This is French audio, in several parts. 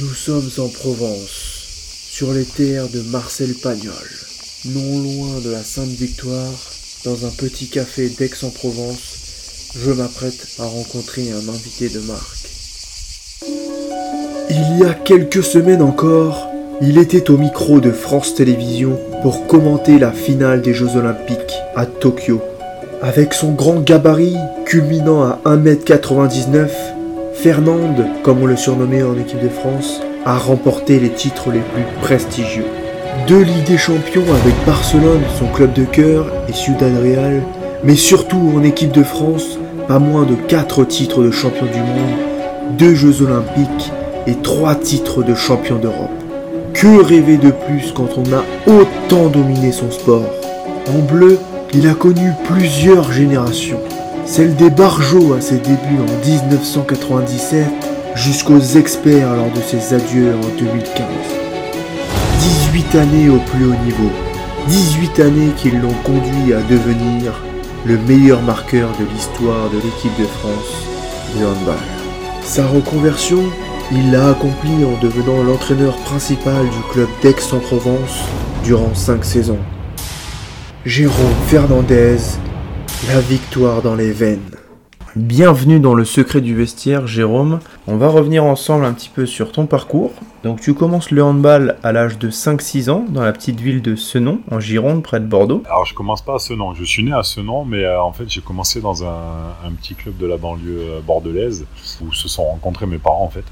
Nous sommes en Provence, sur les terres de Marcel Pagnol, non loin de la Sainte Victoire, dans un petit café d'Aix-en-Provence, je m'apprête à rencontrer un invité de marque. Il y a quelques semaines encore, il était au micro de France Télévisions pour commenter la finale des Jeux Olympiques à Tokyo. Avec son grand gabarit culminant à 1m99, Fernande, comme on le surnommait en équipe de France, a remporté les titres les plus prestigieux. Deux Ligues des Champions avec Barcelone, son club de cœur, et Ciudad Real, mais surtout en équipe de France, pas moins de quatre titres de champion du monde, deux Jeux Olympiques et trois titres de champion d'Europe. Que rêver de plus quand on a autant dominé son sport? En bleu, il a connu plusieurs générations celle des Barjots à ses débuts en 1997 jusqu'aux experts lors de ses adieux en 2015. 18 années au plus haut niveau, 18 années qui l'ont conduit à devenir le meilleur marqueur de l'histoire de l'équipe de France de handball. Sa reconversion, il l'a accomplie en devenant l'entraîneur principal du club d'Aix-en-Provence durant 5 saisons. Jérôme Fernandez la victoire dans les veines. Bienvenue dans le secret du vestiaire, Jérôme. On va revenir ensemble un petit peu sur ton parcours. Donc tu commences le handball à l'âge de 5-6 ans dans la petite ville de Senon, en Gironde, près de Bordeaux. Alors je commence pas à Senon, je suis né à Senon, mais euh, en fait j'ai commencé dans un, petit club de la banlieue euh, bordelaise où se sont rencontrés mes parents en fait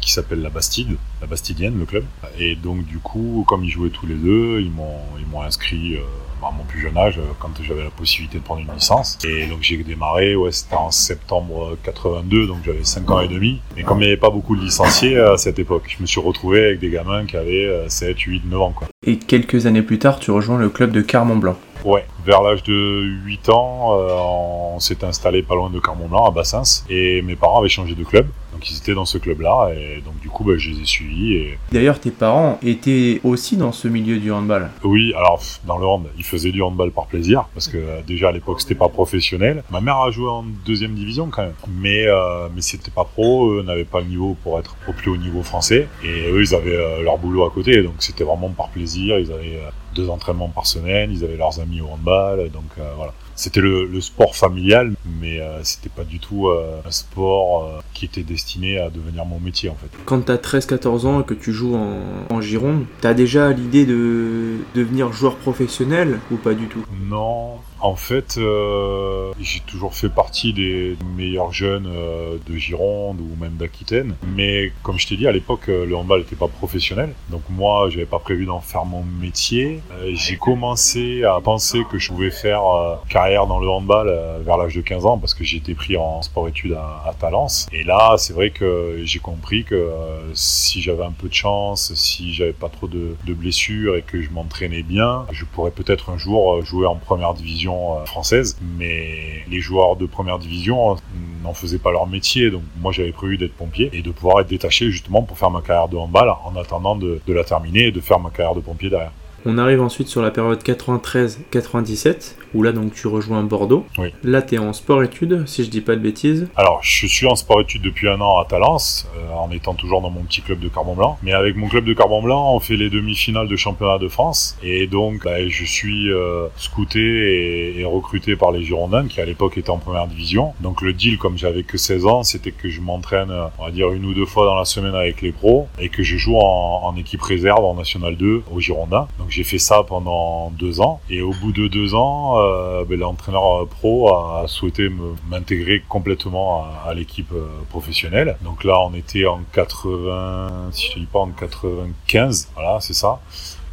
qui s'appelle la Bastide, la Bastidienne, le club. Et donc du coup, comme ils jouaient tous les deux, ils m'ont ils m'ont inscrit euh, à mon plus jeune âge euh, quand j'avais la possibilité de prendre une licence. Et donc j'ai démarré, ouais, c'était en septembre 82, donc j'avais 5 ans et demi. Mais comme il n'y avait pas beaucoup de licenciés à cette époque, je me suis retrouvé avec des gamins qui avaient 7, 8, 9 ans. Quoi. Et quelques années plus tard, tu rejoins le club de Carmont Blanc. Ouais, vers l'âge de 8 ans, euh, on s'est installé pas loin de Carmont Blanc, à Bassins, et mes parents avaient changé de club. Donc ils étaient dans ce club-là, et donc du coup, bah, je les ai suivis. Et... D'ailleurs, tes parents étaient aussi dans ce milieu du handball Oui, alors dans le hand, ils faisaient du handball par plaisir, parce que euh, déjà à l'époque, c'était pas professionnel. Ma mère a joué en deuxième division quand même, mais, euh, mais c'était pas pro, eux n'avaient pas le niveau pour être au plus haut niveau français, et eux, ils avaient euh, leur boulot à côté, donc c'était vraiment par plaisir, ils avaient deux entraînements par semaine, ils avaient leurs amis au handball, donc voilà c'était le, sport familial, mais euh, c'était pas du tout euh, un sport euh, qui était destiné à devenir mon métier en fait. Quand tu as 13-14 ans et que tu joues en, en Gironde, tu as déjà l'idée de devenir joueur professionnel ou pas du tout? Non, en fait, euh, j'ai toujours fait partie des meilleurs jeunes euh, de Gironde ou même d'Aquitaine. Mais comme je t'ai dit, à l'époque, euh, le handball n'était pas professionnel. Donc moi, j'avais pas prévu d'en faire mon métier. j'ai commencé à penser que je pouvais faire carrière dans le handball vers l'âge de 15 ans parce que été pris en sport-études à, Talence. Et là, c'est vrai que j'ai compris que si j'avais un peu de chance, si j'avais pas trop de, de blessures et que je m'entraînais bien, je pourrais peut-être un jour jouer en première division euh, française, mais les joueurs de première division n'en faisaient pas leur métier. Donc moi j'avais prévu d'être pompier et de pouvoir être détaché justement pour faire ma carrière de handball en attendant de, de la terminer et de faire ma carrière de pompier derrière. On arrive ensuite sur la période 93-97, où là donc tu rejoins Bordeaux. Oui. Là tu es en sport-études, si je dis pas de bêtises. Alors je suis en sport-études depuis un an à Talence, euh, en étant toujours dans mon petit club de Carbon Blanc. Mais avec mon club de Carbon Blanc, on fait les demi-finales de championnat de France. Et donc bah, je suis euh, scouté et, et, recruté par les Girondins, qui à l'époque étaient en première division. Donc le deal, comme j'avais que 16 ans, c'était que je m'entraîne, on va dire, une ou deux fois dans la semaine avec les pros, et que je joue en, en équipe réserve en National 2 aux Girondins. Donc j'ai fait ça pendant deux ans. Et au bout de deux ans, euh, ben, l'entraîneur pro a souhaité m'intégrer complètement à, à l'équipe euh, professionnelle. Donc là, on était en 80, si je ne dis pas en 95, voilà, c'est ça.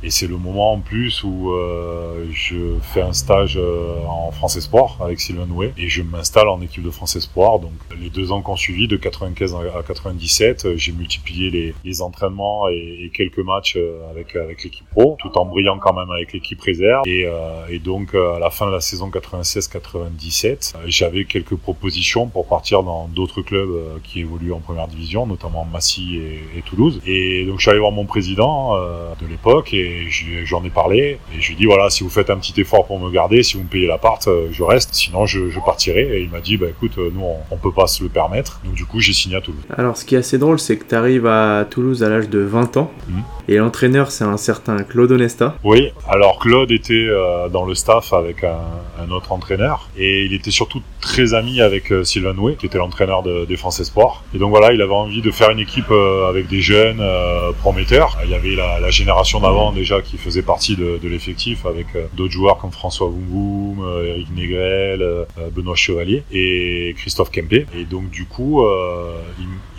Et c'est le moment en plus où euh, je fais un stage euh, en France Espoir avec Sylvain Nouet et je m'installe en équipe de France Espoir. Donc les deux ans qu'on suivi, de 95 à 97, euh, j'ai multiplié les, les entraînements et, et, quelques matchs euh, avec avec l'équipe pro, tout en brillant quand même avec l'équipe réserve. Et, euh, et, donc à la fin de la saison 96-97, j'avais quelques propositions pour partir dans d'autres clubs qui évoluent en première division, notamment Massy et, et, Toulouse. Et donc je suis allé voir mon président de l'époque et et j'en ai parlé. Et je lui ai dit voilà, si vous faites un petit effort pour me garder, si vous me payez l'appart, euh, je reste. Sinon, je, je, partirai. Et il m'a dit bah écoute, nous on, on, peut pas se le permettre. Donc du coup, j'ai signé à Toulouse. Alors, ce qui est assez drôle, c'est que tu arrives à Toulouse à l'âge de 20 ans. Mmh. Et l'entraîneur, c'est un certain Claude Onesta. Oui, alors Claude était euh, dans le staff avec un, un, autre entraîneur et il était surtout très ami avec euh, Sylvain Noué, qui était l'entraîneur de Défense Espoir. Et donc voilà, il avait envie de faire une équipe euh, avec des jeunes euh, prometteurs. Il y avait la, la génération d'avant déjà qui faisait partie de, l'effectif avec euh, d'autres joueurs comme François Voumboum, euh, Eric Négrel, euh, Benoît Chevalier et Christophe Kempé. Et donc du coup,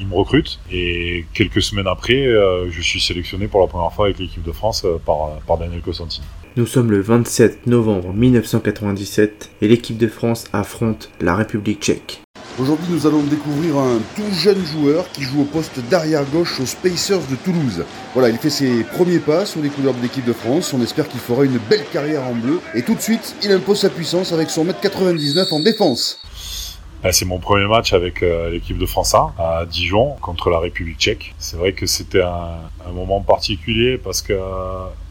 il, me recrute et quelques semaines après, je suis sélectionné pour la première fois avec l'équipe de France par, par Daniel Cosentini. Nous sommes le 27 novembre 1997 et l'équipe de France affronte la République tchèque. Aujourd'hui, nous allons découvrir un tout jeune joueur qui joue au poste d'arrière gauche aux Spacers de Toulouse. Voilà, il fait ses premiers pas sur les couleurs de l'équipe de France. On espère qu'il fera une belle carrière en bleu. Et tout de suite, il impose sa puissance avec son mètre 99 en défense. C'est mon premier match avec euh, l'équipe de France A à Dijon contre la République tchèque. C'est vrai que c'était un, moment particulier parce que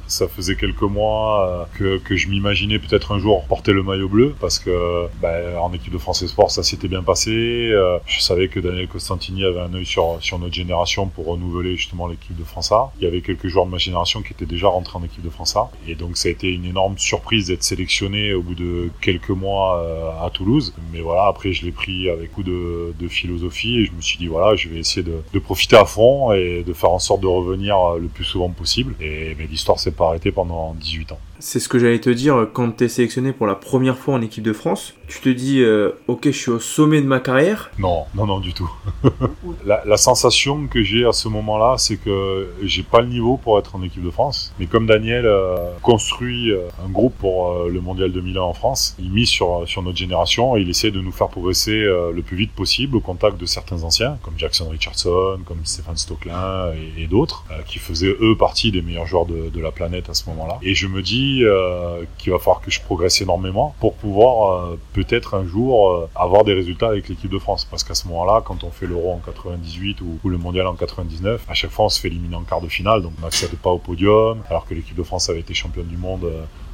ça faisait quelques mois que, que je m'imaginais peut-être un jour porter le maillot bleu parce que bah, en équipe de France Sport ça s'était bien passé. Je savais que Daniel Costantini avait un œil sur, sur notre génération pour renouveler justement l'équipe de France A. Il y avait quelques joueurs de ma génération qui étaient déjà rentrés en équipe de France A. Et donc ça a été une énorme surprise d'être sélectionné au bout de quelques mois à Toulouse. Mais voilà, après je l'ai pris avec coup de, de, philosophie et je me suis dit voilà, je vais essayer de, de, profiter à fond et de faire en sorte de revenir le plus souvent possible. Et mais l'histoire s'est pas arrêté pendant 18 ans. C'est ce que j'allais te dire quand tu es sélectionné pour la première fois en équipe de France. Tu te dis, euh, ok, je suis au sommet de ma carrière Non, non, non, du tout. la, sensation que j'ai à ce moment-là, c'est que j'ai pas le niveau pour être en équipe de France. Mais comme Daniel euh, construit euh, un groupe pour euh, le Mondial 2001 en France, il mise sur, sur notre génération et il essaie de nous faire progresser euh, le plus vite possible au contact de certains anciens, comme Jackson Richardson, comme Stéphane Stocklin et, d'autres, euh, qui faisaient eux partie des meilleurs joueurs de la planète à ce moment-là. Et je me dis, euh, qu'il va falloir que je progresse énormément pour pouvoir euh, peut-être un jour euh, avoir des résultats avec l'équipe de France. Parce qu'à ce moment-là, quand on fait l'Euro en 98 ou, le Mondial en 99, à chaque fois on se fait éliminer en quart de finale, donc on n'accède pas au podium, alors que l'équipe de France avait été championne du monde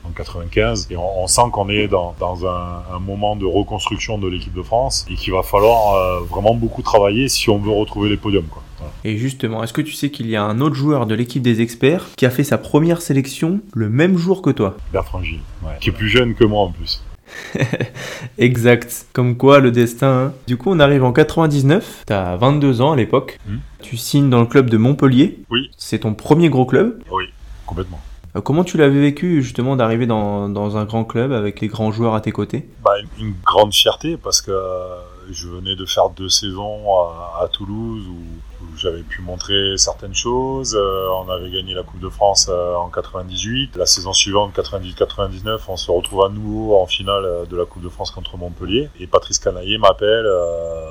en 95 et on, sent qu'on est dans, un, moment de reconstruction de l'équipe de France et qu'il va falloir vraiment beaucoup travailler si on veut retrouver les podiums. Et justement, est-ce que tu sais qu'il y a un autre joueur de l'équipe des experts qui a fait sa première sélection le même jour que toi? Bertrand Gilles, ouais, qui est plus jeune que moi en plus. exact. Comme quoi, le destin. Hein. Du coup, on arrive en 99. T'as 22 ans à l'époque. Mmh. Tu signes dans le club de Montpellier. Oui. C'est ton premier gros club. Oui, complètement. Euh, comment tu l'avais vécu justement d'arriver dans, dans, un grand club avec les grands joueurs à tes côtés? Bah, une, une, grande fierté parce que je venais de faire deux saisons à, Toulouse où, j'avais pu montrer certaines choses. Euh, on avait gagné la Coupe de France euh, en 98. La saison suivante, 98-99, on se retrouve à nouveau en finale euh, de la Coupe de France contre Montpellier. Et Patrice Canaillé m'appelle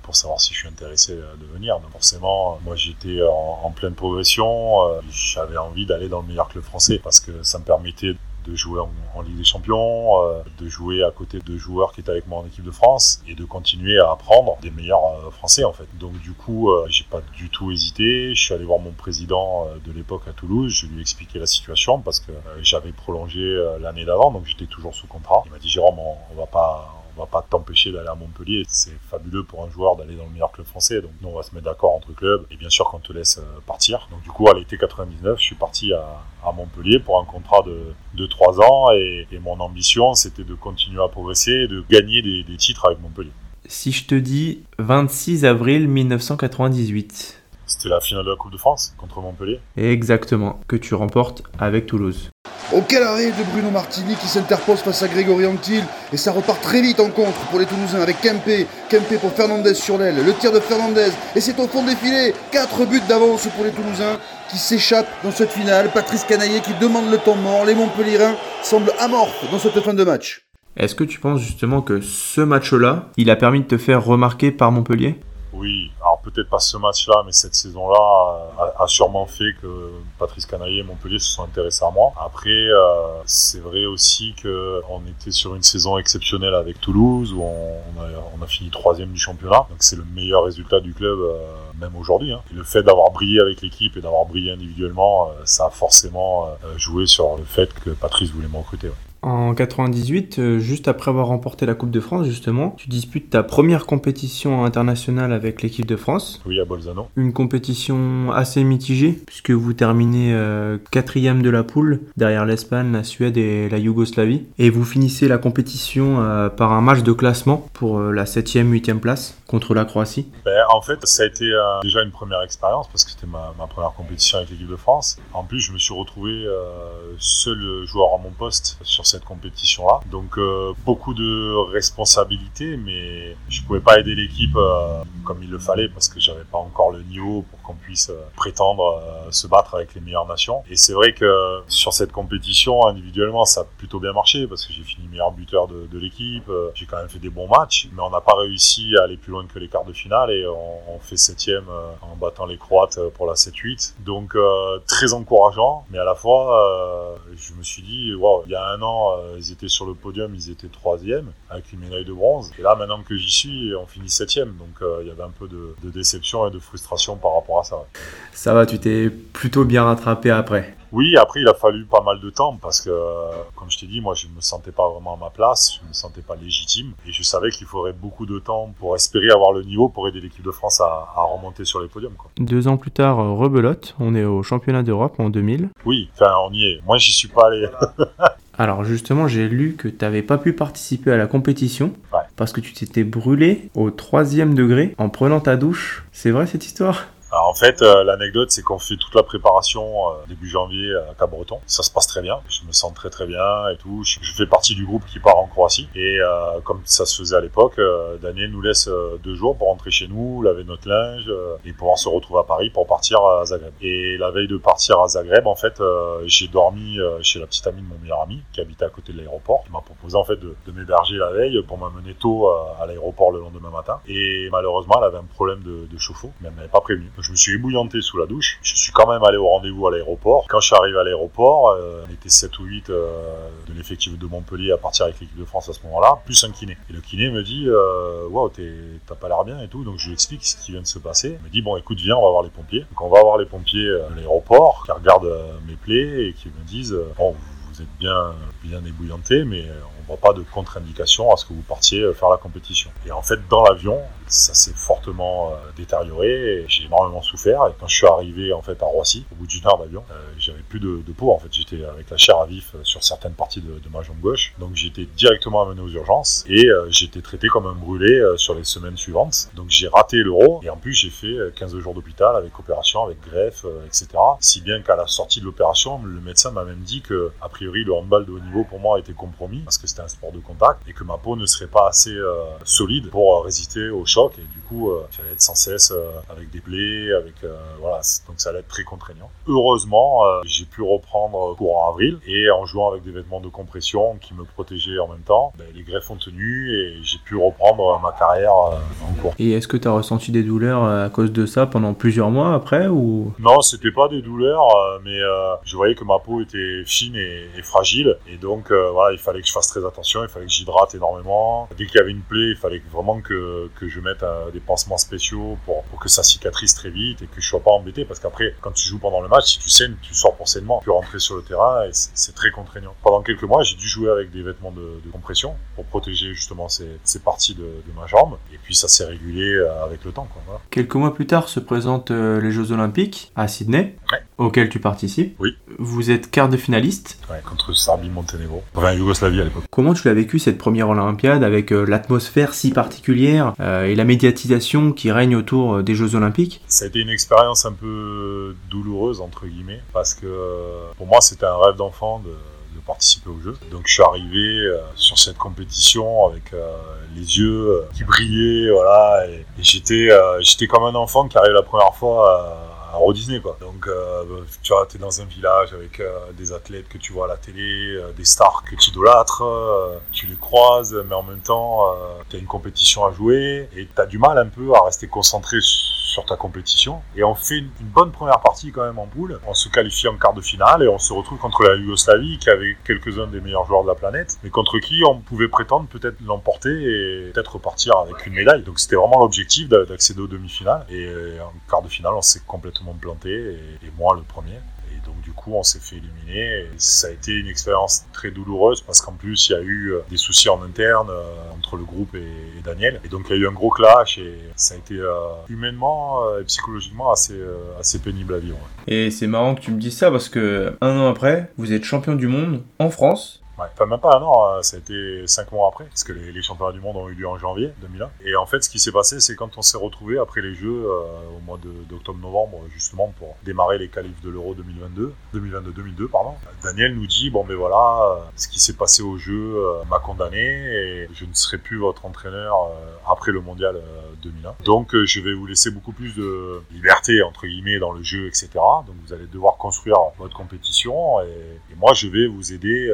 pour savoir si je suis intéressé de venir. Donc forcément, moi j'étais en, en, pleine progression. J'avais envie d'aller dans le meilleur club français parce que ça me permettait de jouer en, Ligue des Champions, euh, de jouer à côté de joueurs qui étaient avec moi en équipe de France et de continuer à apprendre des meilleurs euh, Français en fait. Donc du coup, euh, j'ai pas du tout hésité. Je suis allé voir mon président euh, de l'époque à Toulouse. Je lui ai expliqué la situation parce que euh, j'avais prolongé l'année d'avant, donc j'étais toujours sous contrat. Il m'a dit Jérôme, on va pas on va pas t'empêcher d'aller à Montpellier. C'est fabuleux pour un joueur d'aller dans le meilleur club français. Donc nous, on va se mettre d'accord entre clubs et bien sûr qu'on te laisse partir. Donc du coup, à l'été 99, je suis parti à, Montpellier pour un contrat de, de 3 ans et, et mon ambition, c'était de continuer à progresser et de gagner des, des titres avec Montpellier. Si je te dis 26 avril 1998. C'était la finale de la Coupe de France contre Montpellier. Exactement, que tu remportes avec Toulouse. Oh quel arrêt de Bruno Martini qui s'interpose face à Grégory Anctil et ça repart très vite en contre pour les Toulousains avec Kempé, Kempé pour Fernandez sur l'aile, le tir de Fernandez et c'est au fond des filets, 4 buts d'avance pour les Toulousains qui s'échappent dans cette finale, Patrice Canaillé qui demande le temps mort, les Montpellierins semblent amorphes dans cette fin de match. Est-ce que tu penses justement que ce match-là, il a permis de te faire remarquer par Montpellier? Oui, alors peut-être pas ce match-là, mais cette saison-là a, a, sûrement fait que Patrice Canaillé et Montpellier se sont intéressés à moi. Après, euh, c'est vrai aussi que on était sur une saison exceptionnelle avec Toulouse, où on, a, on a, fini troisième du championnat. Donc c'est le meilleur résultat du club, euh, même aujourd'hui. Hein. le fait d'avoir brillé avec l'équipe et d'avoir brillé individuellement, euh, ça a forcément euh, joué sur le fait que Patrice voulait me recruter. Ouais. En 98, euh, juste après avoir remporté la Coupe de France, justement, tu disputes ta première compétition internationale avec l'équipe de France. Oui, à Bolzano. Une compétition assez mitigée, puisque vous terminez euh, quatrième de la poule, derrière l'Espagne, la Suède et la Yougoslavie. Et vous finissez la compétition euh, par un match de classement pour la 7e, 8e place contre la Croatie. Ben, en fait, ça a été déjà une première expérience, parce que c'était ma, ma, première compétition avec l'équipe de France. En plus, je me suis retrouvé seul joueur à mon poste sur cette compétition-là. Donc euh, beaucoup de responsabilités, mais je pouvais pas aider l'équipe euh, comme il le fallait parce que j'avais pas encore le niveau pour qu'on puisse euh, prétendre se battre avec les meilleures nations. Et c'est vrai que sur cette compétition, individuellement, ça a plutôt bien marché parce que j'ai fini meilleur buteur de, l'équipe. J'ai quand même fait des bons matchs, mais on n'a pas réussi à aller plus loin que les quarts de finale et on, on fait septième en battant les Croates pour la 7-8. Donc très encourageant, mais à la fois, je me suis dit, wow, il y a un an, euh, ils étaient sur le podium, ils étaient troisième avec une médaille de bronze. Et là, maintenant que j'y suis, on finit septième. Donc euh, il y avait un peu de, déception et de frustration par rapport à ça. Ça va, tu t'es plutôt bien rattrapé après? Oui, après il a fallu pas mal de temps parce que, comme je t'ai dit, moi je ne me sentais pas vraiment à ma place, je ne me sentais pas légitime et je savais qu'il faudrait beaucoup de temps pour espérer avoir le niveau pour aider l'équipe de France à, remonter sur les podiums. Quoi. Deux ans plus tard, rebelote, on est au championnat d'Europe en 2000. Oui, enfin on y est. Moi j'y suis pas allé. Alors justement, j'ai lu que tu n'avais pas pu participer à la compétition parce que tu t'étais brûlé au troisième degré en prenant ta douche. C'est vrai cette histoire? Alors en fait, euh, l'anecdote, c'est qu'on fait toute la préparation euh, début janvier à Cap-Breton. Ça se passe très bien. Je me sens très très bien et tout. Je, fais partie du groupe qui part en Croatie. Et euh, comme ça se faisait à l'époque, Daniel nous laisse deux jours pour rentrer chez nous, laver notre linge et pouvoir se retrouver à Paris pour partir à Zagreb. Et la veille de partir à Zagreb, en fait, j'ai dormi chez la petite amie de mon meilleur ami qui habitait à côté de l'aéroport. Il m'a proposé en fait de, m'héberger la veille pour m'amener tôt à l'aéroport le lendemain matin. Et malheureusement, elle avait un problème de, de chauffe-eau, mais elle m'avait pas prévenu je me suis ébouillanté sous la douche. Je suis quand même allé au rendez-vous à l'aéroport. Quand je suis arrivé à l'aéroport, euh, on était 7 ou 8 euh, de l'effectif de Montpellier à partir avec l'équipe de France à ce moment-là, plus un kiné. Et le kiné me dit euh, Waouh, t'as pas l'air bien et tout. Donc je lui explique ce qui vient de se passer. Il me dit Bon, écoute, viens, on va voir les pompiers. Donc on va voir les pompiers à l'aéroport qui regardent mes plaies et qui me disent Bon, vous êtes bien, bien ébouillanté, mais on voit pas de contre-indication à ce que vous partiez faire la compétition. Et en fait, dans l'avion, ça s'est fortement euh, détérioré. J'ai énormément souffert. Et quand je suis arrivé en fait à Roissy, au bout d'une heure d'avion, euh, j'avais plus de, peau. En fait, j'étais avec la chair à vif euh, sur certaines parties de, ma jambe gauche. Donc été directement amené aux urgences et j'ai été traité comme un brûlé sur les semaines suivantes. Donc j'ai raté l'euro et en plus j'ai fait 15 jours d'hôpital avec opération, avec greffe, etc. Si bien qu'à la sortie de l'opération, le médecin m'a même dit que a priori le handball de haut niveau pour moi était compromis parce que c'était un sport de contact et que ma peau ne serait pas assez solide pour résister au choc et du coup euh, j'allais être sans cesse euh, avec des plaies, avec euh, voilà, donc ça allait être très contraignant. Heureusement, j'ai pu reprendre courant avril et en jouant avec des vêtements de compression qui me protégeaient en même temps, ben, les greffes ont tenu et j'ai pu reprendre ma carrière en cours. Et est-ce que tu as ressenti des douleurs à cause de ça pendant plusieurs mois après ou? Non, c'était pas des douleurs, mais je voyais que ma peau était fine et, et fragile et donc voilà, il fallait que je fasse très attention, il fallait que j'hydrate énormément. Dès qu'il y avait une plaie, il fallait vraiment que, que je mette des pansements spéciaux pour, pour, que ça cicatrise très vite et que je sois pas embêté parce qu'après quand tu joues pendant le match si tu saignes tu sors pour saignement tu peux rentrer sur le terrain et c'est très contraignant pendant quelques mois j'ai dû jouer avec des vêtements de, de compression pour protéger justement ces, ces parties de, de, ma jambe et puis ça s'est régulé euh, avec le temps quoi, voilà. quelques mois plus tard se présentent euh, les Jeux Olympiques à Sydney ouais. Auxquels tu participes. Oui. Vous êtes quart de finaliste. Ouais, contre Serbie Monténégro enfin Yougoslavie à l'époque. Comment tu l'as vécu cette première Olympiade avec euh, l'atmosphère si particulière euh, et la médiatisation qui règne autour euh, des Jeux Olympiques? Ça a été une expérience un peu douloureuse, entre guillemets, parce que pour moi, c'était un rêve d'enfant de, participer aux Jeux. Donc, je suis arrivé euh, sur cette compétition avec euh, les yeux euh, qui brillaient, voilà, et, et j'étais, j'étais comme un enfant qui arrive la première fois à Disney quoi. Donc tu vois, t'es dans un village avec des athlètes que tu vois à la télé, des stars que tu idolâtres, tu les croises, mais en même temps, tu as une compétition à jouer et tu as du mal un peu à rester concentré sur ta compétition. Et on fait une, bonne première partie quand même en boule. On se qualifie en quart de finale et on se retrouve contre la Yougoslavie qui avait quelques-uns des meilleurs joueurs de la planète, mais contre qui on pouvait prétendre peut-être l'emporter et peut-être repartir avec une médaille. Donc c'était vraiment l'objectif d'accéder aux demi-finales. Et en quart de finale, on s'est complètement planté et moi le premier du coup, on s'est fait éliminer. ça a été une expérience très douloureuse parce qu'en plus, il y a eu euh, des soucis en interne euh, entre le groupe et, Daniel. Et donc, il y a eu un gros clash et ça a été euh, humainement et psychologiquement assez, assez pénible à vivre. Et c'est marrant que tu me dises ça parce que un an après, vous êtes champion du monde en France Ouais, enfin, même pas un an, hein. ça a été cinq mois après, parce que les, championnats du monde ont eu lieu en janvier 2001. Et en fait, ce qui s'est passé, c'est quand on s'est retrouvé après les Jeux, euh, au mois d'octobre-novembre, justement, pour démarrer les qualifs de l'Euro 2022, 2022-2002, pardon, Daniel nous dit, bon, mais voilà, euh, ce qui s'est passé aux Jeux euh, m'a condamné et je ne serai plus votre entraîneur après le Mondial 2001. Donc, je vais vous laisser beaucoup plus de liberté, entre guillemets, dans le jeu, etc. Donc, vous allez devoir construire votre compétition et moi, je vais vous aider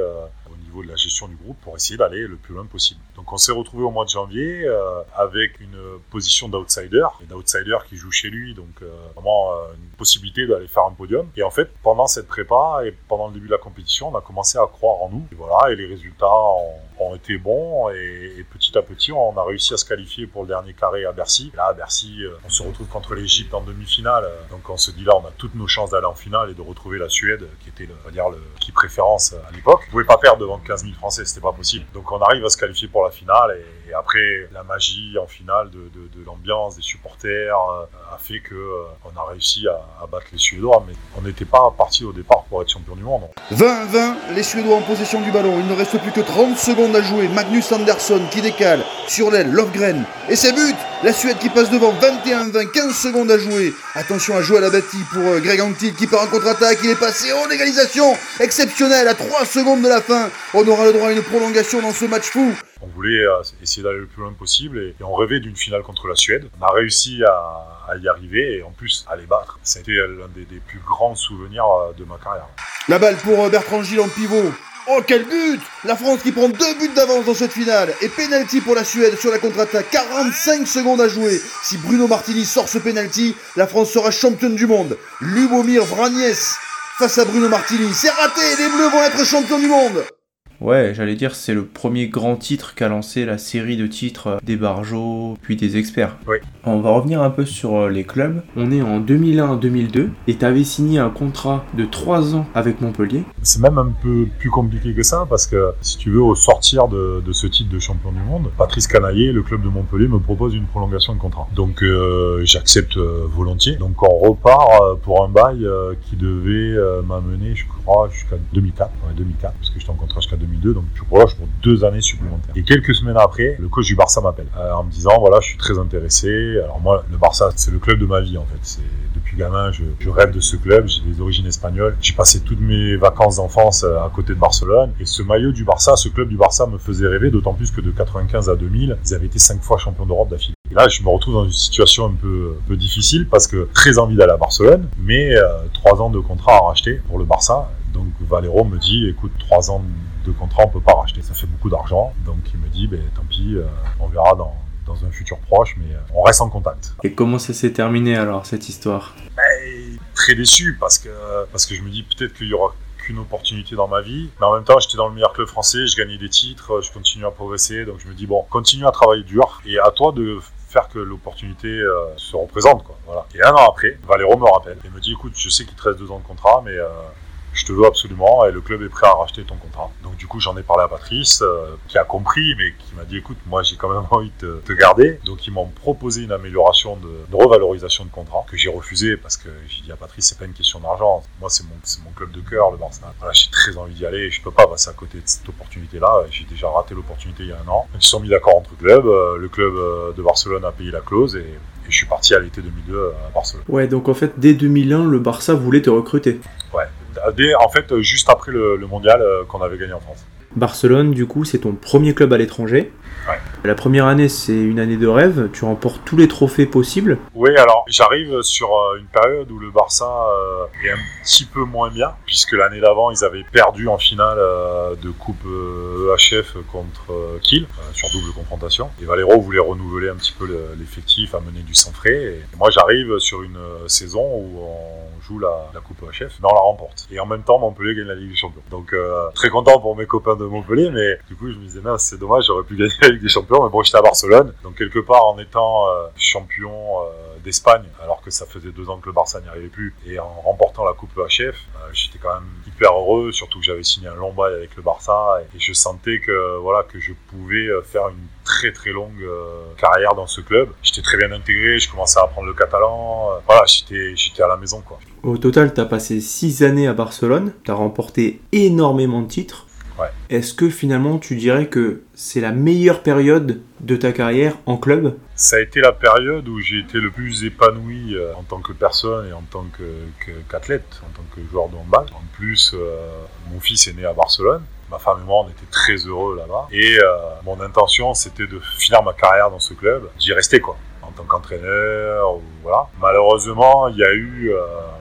de la gestion du groupe pour essayer d'aller le plus loin possible. Donc on s'est retrouvé au mois de janvier euh, avec une position d'outsider, d'outsider qui joue chez lui, donc euh, vraiment euh, une possibilité d'aller faire un podium. Et en fait, pendant cette prépa et pendant le début de la compétition, on a commencé à croire en nous. Et voilà, et les résultats ont, été bons et, petit à petit, on a réussi à se qualifier pour le dernier carré à Bercy. là, à Bercy, on se retrouve contre l'Égypte en demi-finale. Donc on se dit là, on a toutes nos chances d'aller en finale et de retrouver la Suède, qui était, le, on va dire, le qui préférence à l'époque. On pouvait pas perdre devant 15 000 Français, c'était pas possible. Donc on arrive à se qualifier pour la finale et, après la magie en finale de, l'ambiance des supporters euh, a fait que euh, on a réussi à, battre les Suédois, mais on n'était pas parti au départ être champion du monde. 20-20, les Suédois en possession du ballon. Il ne reste plus que 30 secondes à jouer. Magnus Andersson qui décale sur l'aile, Lovgren et ses buts. La Suède qui passe devant, 21-20, 15 secondes à jouer. Attention à jouer à la bâtie pour euh, Greg Antil qui part en contre-attaque. Il est passé en égalisation exceptionnelle à 3 secondes de la fin. On aura le droit à une prolongation dans ce match fou. On voulait euh, essayer d'aller le plus loin possible et, on rêvait d'une finale contre la Suède. On a réussi à, y arriver et en plus à les battre. C'était l'un des, plus grands souvenirs euh, de ma carrière. La balle pour Bertrand Gilles en pivot. Oh quel but La France qui prend deux buts d'avance dans cette finale et penalty pour la Suède sur la contre-attaque. 45 secondes à jouer. Si Bruno Martini sort ce penalty, la France sera championne du monde. Lubomir Vranies face à Bruno Martini. C'est raté, les Bleus vont être champions du monde. Ouais, j'allais dire c'est le premier grand titre qu'a lancé la série de titres des Barjots, puis des experts. Oui. On va revenir un peu sur euh, les clubs. On est en 2001-2002 et tu avais signé un contrat de 3 ans avec Montpellier. C'est même un peu plus compliqué que ça parce que si tu veux, au sortir de, ce titre de champion du monde, Patrice Canaillé, le club de Montpellier, me propose une prolongation de contrat. Donc euh, j'accepte euh, volontiers. Donc on repart pour un bail qui devait m'amener, je crois, jusqu'à 2004. Ouais, 2004, parce que j'étais en contrat jusqu'à 2004 donc je prolonge pour deux années supplémentaires. Et quelques semaines après, le coach du Barça m'appelle euh, en me disant voilà, je suis très intéressé. Alors moi, le Barça, c'est le club de ma vie en fait. C'est depuis gamin, je, rêve de ce club. J'ai des origines espagnoles. J'ai passé toutes mes vacances d'enfance euh, à côté de Barcelone. Et ce maillot du Barça, ce club du Barça me faisait rêver, d'autant plus que de 95 à 2000, ils avaient été cinq fois champions d'Europe d'affilée. Et là, je me retrouve dans une situation un peu, difficile parce que très envie d'aller à Barcelone, mais euh, trois ans de contrat à racheter pour le Barça. Donc Valero me dit, écoute, trois ans de contrat, on peut pas racheter. Ça fait beaucoup d'argent. Donc il me dit, ben, tant pis, euh, on verra dans, dans un futur proche, mais euh, on reste en contact. Et comment ça s'est terminé alors, cette histoire? Ben, Très déçu, parce que, parce que je me dis peut-être qu'il y aura qu'une opportunité dans ma vie. Mais en même temps, j'étais dans le meilleur club français, je gagnais des titres, je continue à progresser. Donc je me dis, bon, continue à travailler dur et à toi de faire que l'opportunité euh, se représente. Quoi. Voilà. Et un an après, Valero me rappelle et me dit, écoute, je sais qu'il te reste deux ans de contrat, mais je te veux absolument et le club est prêt à racheter ton contrat. Donc du coup j'en ai parlé à Patrice euh, qui a compris mais qui m'a dit écoute moi j'ai quand même envie de te, garder. Donc ils m'ont proposé une amélioration de, revalorisation de contrat que j'ai refusé parce que j'ai dit à Patrice c'est pas une question d'argent. Moi c'est mon, mon club de cœur le Barça. Voilà, j'ai très envie d'y aller et je peux pas passer à côté de cette opportunité là. J'ai déjà raté l'opportunité il y a un an. ils se sont mis d'accord entre clubs. Euh, le club euh, de Barcelone a payé la clause et, et je suis parti à l'été 2002 à Barcelone. Ouais, donc en fait, dès 2001, le Barça voulait te recruter. Ouais, en fait, juste après le, mondial euh, qu'on avait gagné en France. Barcelone, du coup, c'est ton premier club à l'étranger. La première année, c'est une année de rêve. Tu remportes tous les trophées possibles. Oui, alors j'arrive sur euh, une période où le Barça euh, est un petit peu moins bien, puisque l'année d'avant, ils avaient perdu en finale euh, de Coupe EHF contre Kiel, sur double confrontation. Et Valero voulait renouveler un petit peu l'effectif, amener du sang frais. Et moi, j'arrive sur une saison où on joue la, Coupe EHF, mais on la remporte. Et en même temps, Montpellier gagne la Ligue des Champions. Donc, très content pour mes copains de Montpellier, mais du coup, je me disais, c'est dommage, j'aurais pu gagner la Ligue des Champions mais bon, j'étais à Barcelone. Donc, quelque part, en étant euh, champion euh, d'Espagne, alors que ça faisait deux ans que le Barça n'y arrivait plus, et en remportant la Coupe HF, euh, j'étais quand même hyper heureux, surtout que j'avais signé un long bail avec le Barça, et, je sentais que, voilà, que je pouvais faire une très très longue carrière dans ce club. J'étais très bien intégré, je commençais à apprendre le catalan, voilà, j'étais à la maison, quoi. Au total, tu as passé six années à Barcelone, tu as remporté énormément de titres. Est-ce que finalement tu dirais que c'est la meilleure période de ta carrière en club? Ça a été la période où j'ai été le plus épanoui euh, en tant que personne et en tant qu'athlète, en tant que joueur de handball. En plus, euh, mon fils est né à Barcelone. Ma femme et moi, on était très heureux là-bas. Et euh, mon intention, c'était de finir ma carrière dans ce club, d'y rester quoi en tant qu'entraîneur. Voilà. Malheureusement, il y a eu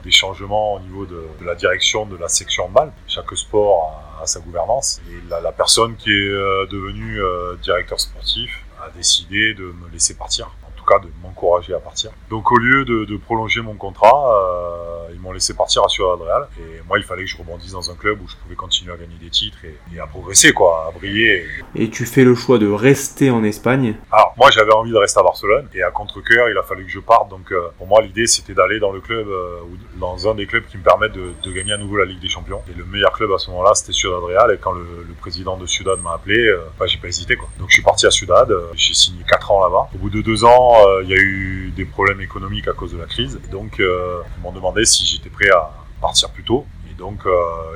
des changements au niveau de, de, la direction de la section handball. Chaque sport a à sa gouvernance. Et la, la personne qui est euh, devenue euh, directeur sportif a décidé de me laisser partir cas de m'encourager à partir. Donc au lieu de, prolonger mon contrat, euh, ils m'ont laissé partir à Ciudad Real. Et moi, il fallait que je rebondisse dans un club où je pouvais continuer à gagner des titres et, à progresser, quoi, à briller. Et tu fais le choix de rester en Espagne? Alors moi, j'avais envie de rester à Barcelone et à contre-cœur, il a fallu que je parte. Donc euh, pour moi, l'idée, c'était d'aller dans le club euh, ou dans un des clubs qui me permettent de, gagner à nouveau la Ligue des Champions. Et le meilleur club à ce moment-là, c'était Ciudad Real. Et quand le, président de Ciudad m'a appelé, bah, j'ai pas hésité, quoi. Donc je suis parti à Ciudad. j'ai signé 4 ans là-bas. Au bout de 2 ans, il y a eu des problèmes économiques à cause de la crise. Donc, euh, ils m'ont demandé si j'étais prêt à partir plus tôt. Et donc, euh,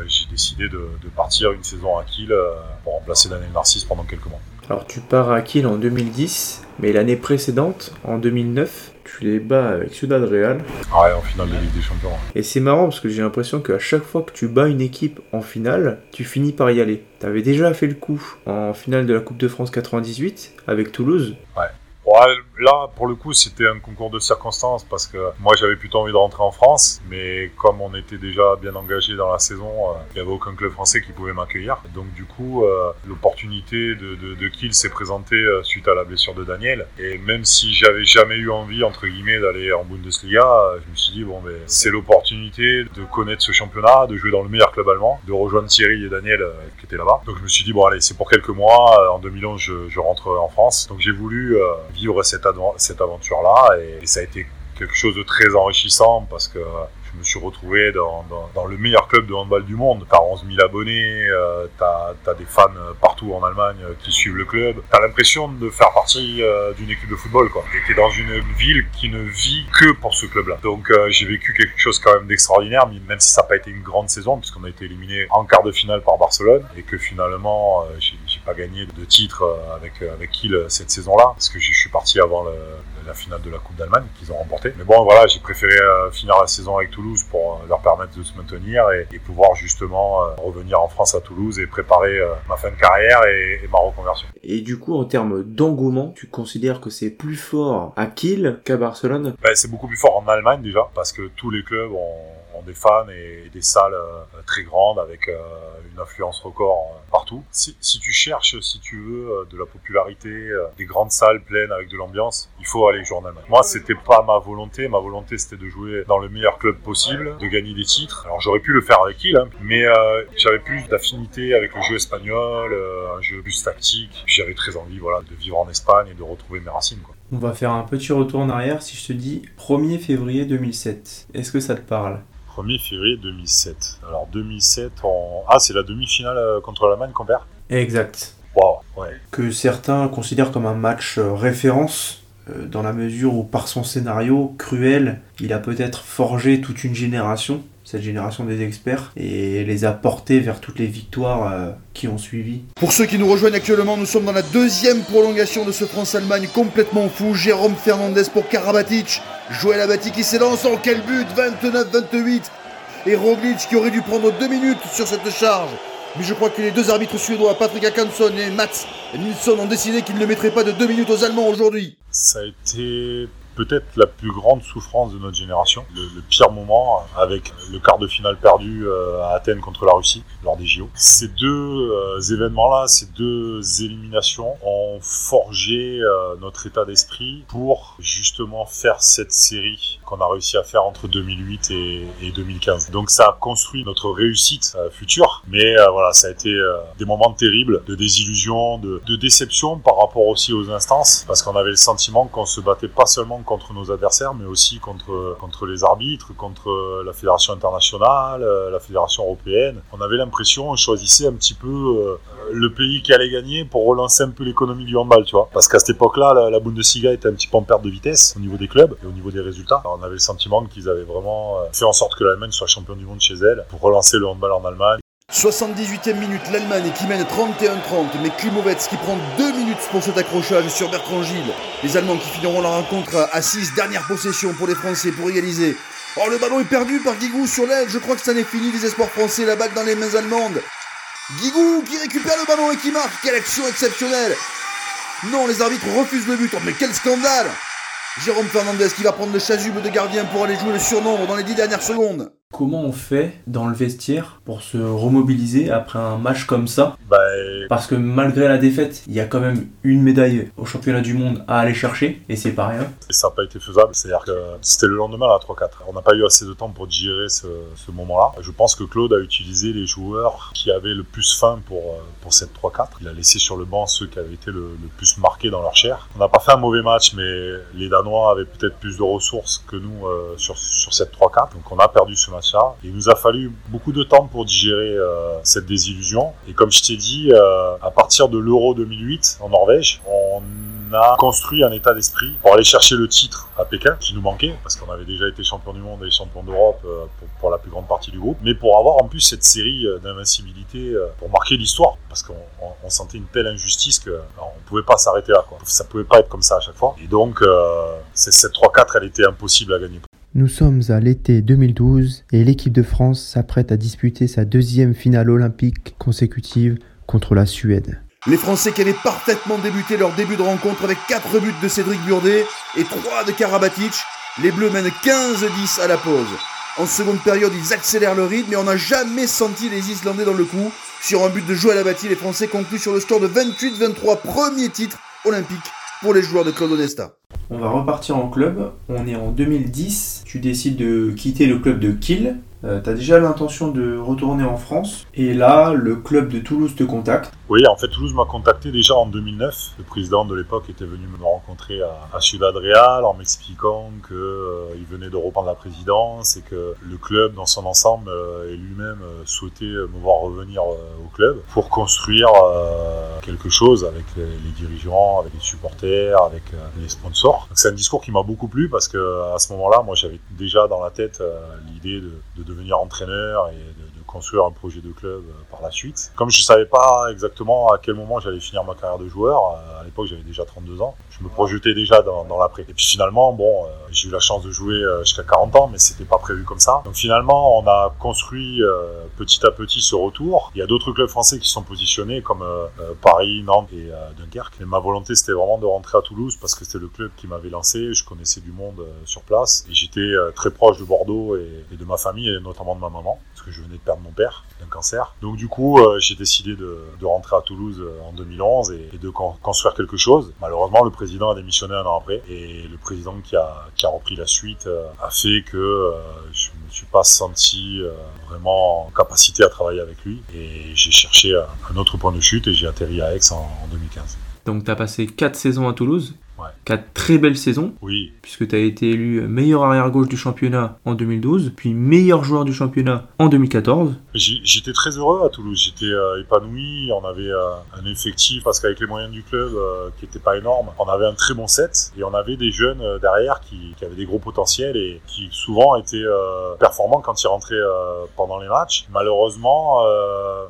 j'ai décidé de, partir une saison à Kiel pour remplacer Daniel Narcisse pendant quelques mois. Alors, tu pars à Kiel en 2010, mais l'année précédente, en 2009, tu les bats avec Ciudad Real. Ouais, en finale de Ligue des Champions. Et c'est marrant parce que j'ai l'impression qu'à chaque fois que tu bats une équipe en finale, tu finis par y aller. Tu avais déjà fait le coup en finale de la Coupe de France 98 avec Toulouse. Ouais là, pour le coup, c'était un concours de circonstances parce que moi, j'avais plutôt envie de rentrer en France, mais comme on était déjà bien engagé dans la saison, euh, il n'y avait aucun club français qui pouvait m'accueillir. Donc, du coup, euh, l'opportunité de, de, Kiel s'est présentée euh, suite à la blessure de Daniel. Et même si j'avais jamais eu envie, entre guillemets, d'aller en Bundesliga, je me suis dit, bon, ben, c'est l'opportunité de connaître ce championnat, de jouer dans le meilleur club allemand, de rejoindre Thierry et Daniel qui étaient là-bas. Donc, je me suis dit, bon, allez, c'est pour quelques mois. En 2011, je, je rentre en France. Donc, j'ai voulu vivre cette, cette aventure-là et, ça a été quelque chose de très enrichissant parce que je me suis retrouvé dans, dans, le meilleur club de handball du monde. T'as 11 000 abonnés, euh, t'as as des fans partout en Allemagne qui suivent le club. T'as l'impression de faire partie euh, d'une équipe de football, quoi. T'es dans une ville qui ne vit que pour ce club-là. Donc euh, j'ai vécu quelque chose quand même d'extraordinaire, même si ça n'a pas été une grande saison, puisqu'on a été éliminé en quart de finale par Barcelone, et que finalement, j'ai pas gagné de titre avec, avec Kiel cette saison-là, parce que je suis parti avant le, la finale de la Coupe d'Allemagne qu'ils ont remporté. Mais bon, voilà, j'ai préféré euh, finir la saison avec Toulouse pour euh, leur permettre de se maintenir et, pouvoir justement euh, revenir en France à Toulouse et préparer ma fin de carrière et, ma reconversion. Et du coup, en termes d'engouement, tu considères que c'est plus fort à Kiel qu'à Barcelone? Ben, C'est beaucoup plus fort en Allemagne déjà, parce que tous les clubs ont des fans et des salles très grandes avec une influence record partout. Si, tu cherches, si tu veux, de la popularité, des grandes salles pleines avec de l'ambiance, il faut aller Allemagne. Moi, c'était pas ma volonté. Ma volonté, c'était de jouer dans le meilleur club possible, de gagner des titres. Alors, j'aurais pu le faire avec qui, hein, mais j'avais plus d'affinité avec le jeu espagnol, un jeu plus tactique. J'avais très envie, voilà, de vivre en Espagne et de retrouver mes racines. Quoi. On va faire un petit retour en arrière si je te dis 1er février 2007. Est-ce que ça te parle? 1er février 2007. Alors 2007, on... ah c'est la demi-finale euh, contre l'Allemagne qu'on perd? Exact. Wow, ouais. Que certains considèrent comme un match euh, référence, euh, dans la mesure où par son scénario cruel, il a peut-être forgé toute une génération cette génération des experts et les a portés vers toutes les victoires euh, qui ont suivi. Pour ceux qui nous rejoignent actuellement, nous sommes dans la deuxième prolongation de ce France-Allemagne complètement fou. Jérôme Fernandez pour Karabatic, Joël Abati qui s'élance en quel but 29-28 et Roglic qui aurait dû prendre deux minutes sur cette charge Mais je crois que les deux arbitres suédois, Patrick Akansson et Mats Nilsson, ont décidé qu'ils ne mettraient pas de deux minutes aux Allemands aujourd'hui. Ça a été peut-être la plus grande souffrance de notre génération, le, pire moment avec le quart de finale perdu euh, à Athènes contre la Russie lors des JO. Ces deux euh, événements-là, ces deux éliminations ont forgé euh, notre état d'esprit pour justement faire cette série qu'on a réussi à faire entre 2008 et, 2015. Donc ça a construit notre réussite future, mais voilà, ça a été des moments terribles, de désillusion, de, de déception par rapport aussi aux instances, parce qu'on avait le sentiment qu'on se battait pas seulement nos adversaires, mais aussi contre, contre les arbitres, contre la Fédération internationale, la Fédération européenne. On avait l'impression, on choisissait un petit peu euh, le pays qui allait gagner pour relancer un peu l'économie du handball, tu vois. Parce qu'à cette époque-là, la, Bundesliga était un petit peu en perte de vitesse au niveau des clubs et au niveau des résultats. on avait le sentiment qu'ils avaient vraiment euh, fait en sorte que l'Allemagne soit champion du monde chez elle pour relancer le handball en Allemagne. 78e minute, l'Allemagne qui mène 31-30, mais Klimovets qui prend 2 minutes pour cet accrochage sur Bertrand Gilles. Les Allemands qui finiront la rencontre à 6, dernière possession pour les Français pour égaliser. Oh, le ballon est perdu par Guigou sur l'aile, je crois que ça n'est fini, les espoirs français, la balle dans les mains allemandes. Guigou qui récupère le ballon et qui marque, quelle action exceptionnelle Non, les arbitres refusent le but, oh, mais quel scandale Jérôme Fernandez qui va prendre le chasuble de gardien pour aller jouer le surnombre dans les 10 dernières secondes. Comment on fait dans le vestiaire pour se remobiliser après un match comme ça bah, Parce que malgré la défaite, il y a quand même une médaille au championnat du monde à aller chercher et c'est pas rien. ça n'a pas été faisable, c'est-à-dire que c'était le lendemain à 3-4. On n'a pas eu assez de temps pour digérer ce, moment-là. Je pense que Claude a utilisé les joueurs qui avaient le plus faim pour, euh, pour cette 3-4. Il a laissé sur le banc ceux qui avaient été le, plus marqués dans leur chair. On n'a pas fait un mauvais match, mais les Danois avaient peut-être plus de ressources que nous euh, sur, sur cette 3-4. Donc on a perdu ce match il nous a fallu beaucoup de temps pour digérer euh, cette désillusion. Et comme je t'ai dit, euh, à partir de l'Euro 2008 en Norvège, on a construit un état d'esprit pour aller chercher le titre à Pékin, qui nous manquait, parce qu'on avait déjà été champion du monde et champion d'Europe euh, pour, la plus grande partie du groupe, mais pour avoir en plus cette série d'invincibilité pour marquer l'histoire, parce qu'on sentait une telle injustice qu'on ne pouvait pas s'arrêter là. Quoi. Ça pouvait pas être comme ça à chaque fois. Et donc, cette 3-4, elle était impossible à gagner. Nous sommes à l'été 2012 et l'équipe de France s'apprête à disputer sa deuxième finale olympique consécutive contre la Suède. Les Français qui avaient parfaitement débuté leur début de rencontre avec 4 buts de Cédric Burdet et 3 de Karabatic, les Bleus mènent 15-10 à la pause. En seconde période, ils accélèrent le rythme, mais on n'a jamais senti les Islandais dans le coup. Sur un but de Joël Abati, les Français concluent sur le score de 28-23, premier titre olympique pour les joueurs de Claude Odesta. On va repartir en club. On est en 2010. Tu décides de quitter le club de Kiel euh, tu as déjà l'intention de retourner en France et là, le club de Toulouse te contacte. Oui, en fait, Toulouse m'a contacté déjà en 2009. Le président de l'époque était venu me rencontrer à, à Ciudad Real en m'expliquant qu'il euh, venait de reprendre la présidence et que le club dans son ensemble euh, et lui-même euh, souhaitait me voir revenir au club pour construire quelque chose avec les, les, dirigeants, avec les supporters, avec les sponsors. C'est un discours qui m'a beaucoup plu parce que à ce moment-là, moi, j'avais déjà dans la tête l'idée de, de devenir entraîneur et de, construire un projet de club euh, par la suite. Comme je ne savais pas exactement à quel moment j'allais finir ma carrière de joueur, euh, à l'époque j'avais déjà 32 ans, je me projetais déjà dans, dans l'après. Et puis finalement, bon, euh, j'ai eu la chance de jouer jusqu'à 40 ans, mais c'était pas prévu comme ça. Donc finalement, on a construit petit à petit ce retour. Il y a d'autres clubs français qui sont positionnés comme Paris, Nantes et Dunkerque. Mais ma volonté, c'était vraiment de rentrer à Toulouse parce que c'était le club qui m'avait lancé. Je connaissais du monde sur place et j'étais très proche de Bordeaux et, et de ma famille et notamment de ma maman que je venais de perdre mon père d'un cancer. Donc du coup, euh, j'ai décidé de, rentrer à Toulouse euh, en 2011 et, de construire quelque chose. Malheureusement, le président a démissionné un an après et le président qui a, qui a repris la suite euh, a fait que je me suis pas senti vraiment en capacité à travailler avec lui et j'ai cherché un, autre point de chute et j'ai atterri à Aix en, en 2015. Donc tu as passé 4 saisons à Toulouse Quatre très belles saisons. Oui. Puisque tu as été élu meilleur arrière-gauche du championnat en 2012, puis meilleur joueur du championnat en 2014. J'étais très heureux à Toulouse, j'étais euh, épanoui, on avait euh, un effectif, parce qu'avec les moyens du club euh, qui n'étaient pas énormes, on avait un très bon set, et on avait des jeunes derrière qui, avaient des gros potentiels et qui souvent étaient performants quand ils rentraient pendant les matchs. Malheureusement,